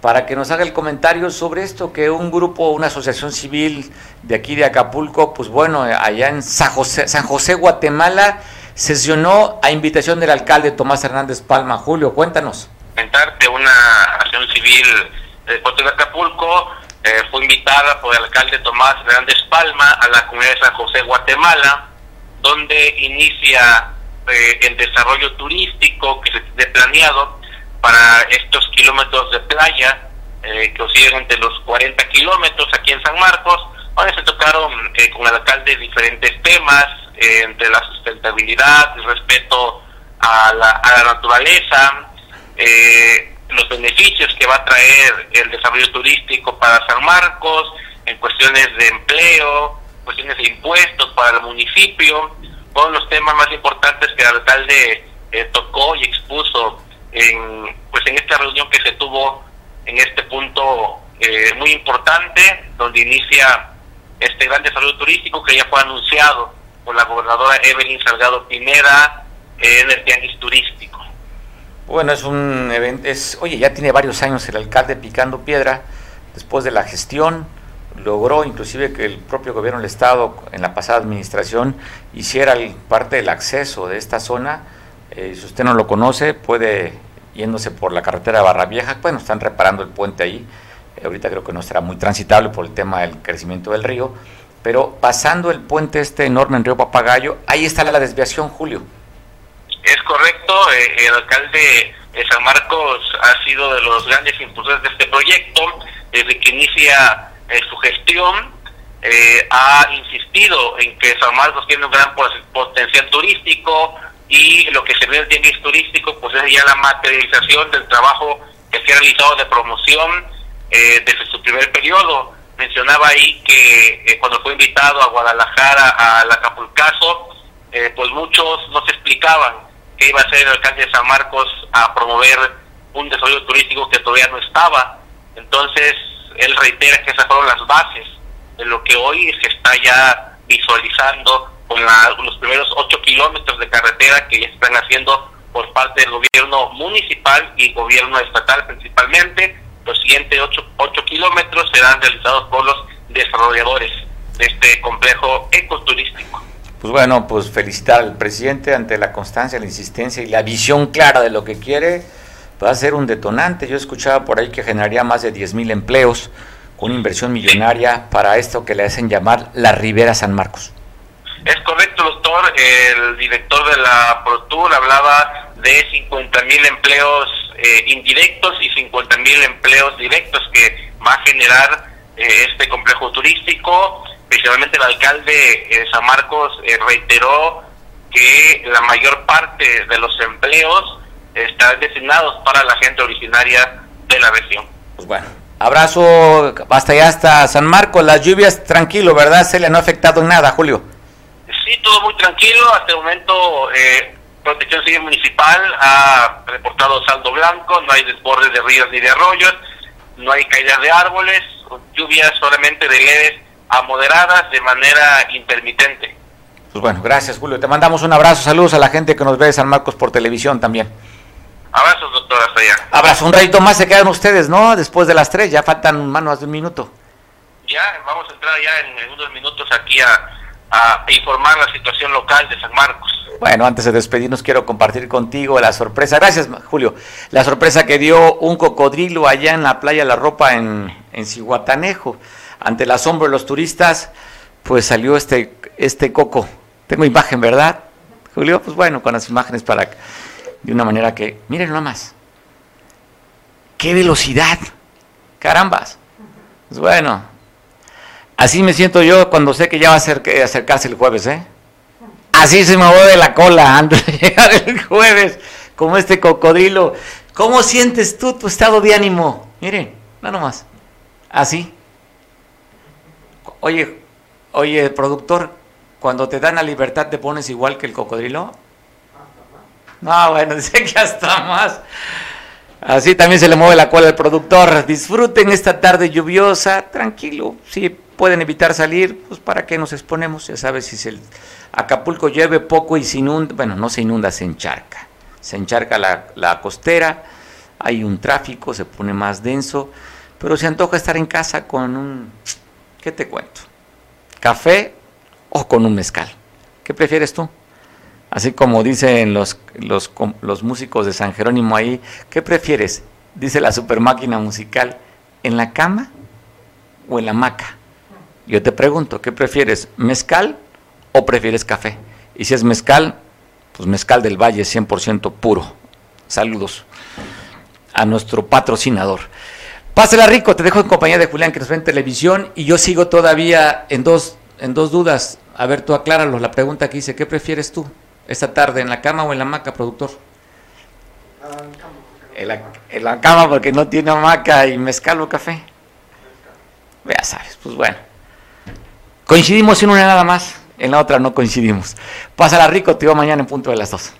para que nos haga el comentario sobre esto, que un grupo, una asociación civil de aquí de Acapulco, pues bueno, allá en San José, San José Guatemala, sesionó a invitación del alcalde Tomás Hernández Palma. Julio, cuéntanos. Comentarte una acción civil de Puerto de Acapulco eh, fue invitada por el alcalde Tomás Hernández Palma a la comunidad de San José, Guatemala, donde inicia eh, el desarrollo turístico que se tiene planeado para estos kilómetros de playa eh, que oscilan entre los 40 kilómetros aquí en San Marcos, donde se tocaron con el alcalde diferentes temas, entre la sustentabilidad, el respeto a la, a la naturaleza, eh, los beneficios que va a traer el desarrollo turístico para San Marcos, en cuestiones de empleo, cuestiones de impuestos para el municipio, todos los temas más importantes que el alcalde eh, tocó y expuso en, pues en esta reunión que se tuvo en este punto eh, muy importante, donde inicia este gran desarrollo turístico que ya fue anunciado por la gobernadora Evelyn Salgado Pineda en el tianguis turístico. Bueno, es un evento, es, oye, ya tiene varios años el alcalde picando piedra, después de la gestión, logró inclusive que el propio gobierno del Estado, en la pasada administración, hiciera parte del acceso de esta zona. Eh, si usted no lo conoce, puede, yéndose por la carretera Barra Vieja, bueno, están reparando el puente ahí, eh, ahorita creo que no será muy transitable por el tema del crecimiento del río, pero pasando el puente este enorme en Río Papagayo, ahí está la desviación, Julio. Es correcto, eh, el alcalde de San Marcos ha sido de los grandes impulsores de este proyecto, desde que inicia eh, su gestión, ha insistido en que San Marcos tiene un gran potencial turístico y lo que se ve el tianguis turístico pues es ya la materialización del trabajo que se ha realizado de promoción desde su primer periodo. Mencionaba ahí que cuando fue invitado a Guadalajara, al Acapulcazo, pues muchos no se explicaban que iba a ser el alcalde de San Marcos a promover un desarrollo turístico que todavía no estaba. Entonces, él reitera que esas fueron las bases de lo que hoy se está ya visualizando con los primeros ocho kilómetros de carretera que ya están haciendo por parte del gobierno municipal y gobierno estatal principalmente. Los siguientes ocho, ocho kilómetros serán realizados por los desarrolladores de este complejo ecoturístico. Pues bueno, pues felicitar al presidente ante la constancia, la insistencia y la visión clara de lo que quiere. Va a ser un detonante. Yo escuchaba por ahí que generaría más de 10 mil empleos con una inversión millonaria para esto que le hacen llamar la Ribera San Marcos. Es correcto, doctor. El director de la ProTour hablaba de 50 mil empleos eh, indirectos y 50 mil empleos directos que va a generar eh, este complejo turístico principalmente el alcalde de San Marcos eh, reiteró que la mayor parte de los empleos están designados para la gente originaria de la región. Pues bueno, abrazo hasta allá, hasta San Marcos, las lluvias tranquilo, ¿verdad? Le no ha afectado en nada, Julio. Sí, todo muy tranquilo, hasta el momento eh, Protección Civil Municipal ha reportado saldo blanco, no hay desbordes de ríos ni de arroyos, no hay caídas de árboles, lluvias solamente de leves a moderadas de manera intermitente. Pues bueno, gracias Julio. Te mandamos un abrazo, saludos a la gente que nos ve de San Marcos por televisión también. Abrazos, doctor, hasta allá. Abrazo, un ratito más se quedan ustedes, ¿no? Después de las tres, ya faltan manos de un minuto. Ya, vamos a entrar ya en, unos minutos aquí a, a, informar la situación local de San Marcos. Bueno, antes de despedirnos, quiero compartir contigo la sorpresa. Gracias, Julio. La sorpresa que dio un cocodrilo allá en la playa La Ropa en, en Cihuatanejo ante el asombro de los turistas, pues salió este, este coco. Tengo imagen, ¿verdad? Julio, pues bueno, con las imágenes para de una manera que, miren nomás, qué velocidad, carambas. Pues bueno, así me siento yo cuando sé que ya va a acercarse el jueves, ¿eh? Así se me mueve la cola antes de llegar el jueves, como este cocodrilo. ¿Cómo sientes tú tu estado de ánimo? Miren, no nomás. Así. Oye, oye, productor, cuando te dan la libertad te pones igual que el cocodrilo. No, bueno, <laughs> dice que hasta más. Así también se le mueve la cola al productor. Disfruten esta tarde lluviosa, tranquilo. Si pueden evitar salir, pues para qué nos exponemos. Ya sabes, si el Acapulco llueve poco y se inunda, bueno, no se inunda, se encharca. Se encharca la, la costera, hay un tráfico, se pone más denso, pero se antoja estar en casa con un, ¿qué te cuento? ¿Café o con un mezcal? ¿Qué prefieres tú? Así como dicen los, los, los músicos de San Jerónimo ahí, ¿qué prefieres? Dice la super máquina musical, ¿en la cama o en la hamaca? Yo te pregunto, ¿qué prefieres? ¿Mezcal o prefieres café? Y si es mezcal, pues mezcal del Valle 100% puro. Saludos a nuestro patrocinador. Pásela rico, te dejo en compañía de Julián que nos ve en televisión y yo sigo todavía en dos, en dos dudas. A ver, tú acláralo, la pregunta que hice, ¿qué prefieres tú? esta tarde? ¿En la cama o en la hamaca, productor? En la, en la cama porque no tiene hamaca y mezcal o café. Ya sabes, pues bueno. Coincidimos en una nada más, en la otra no coincidimos. Pásala rico, te veo mañana en punto de las dos.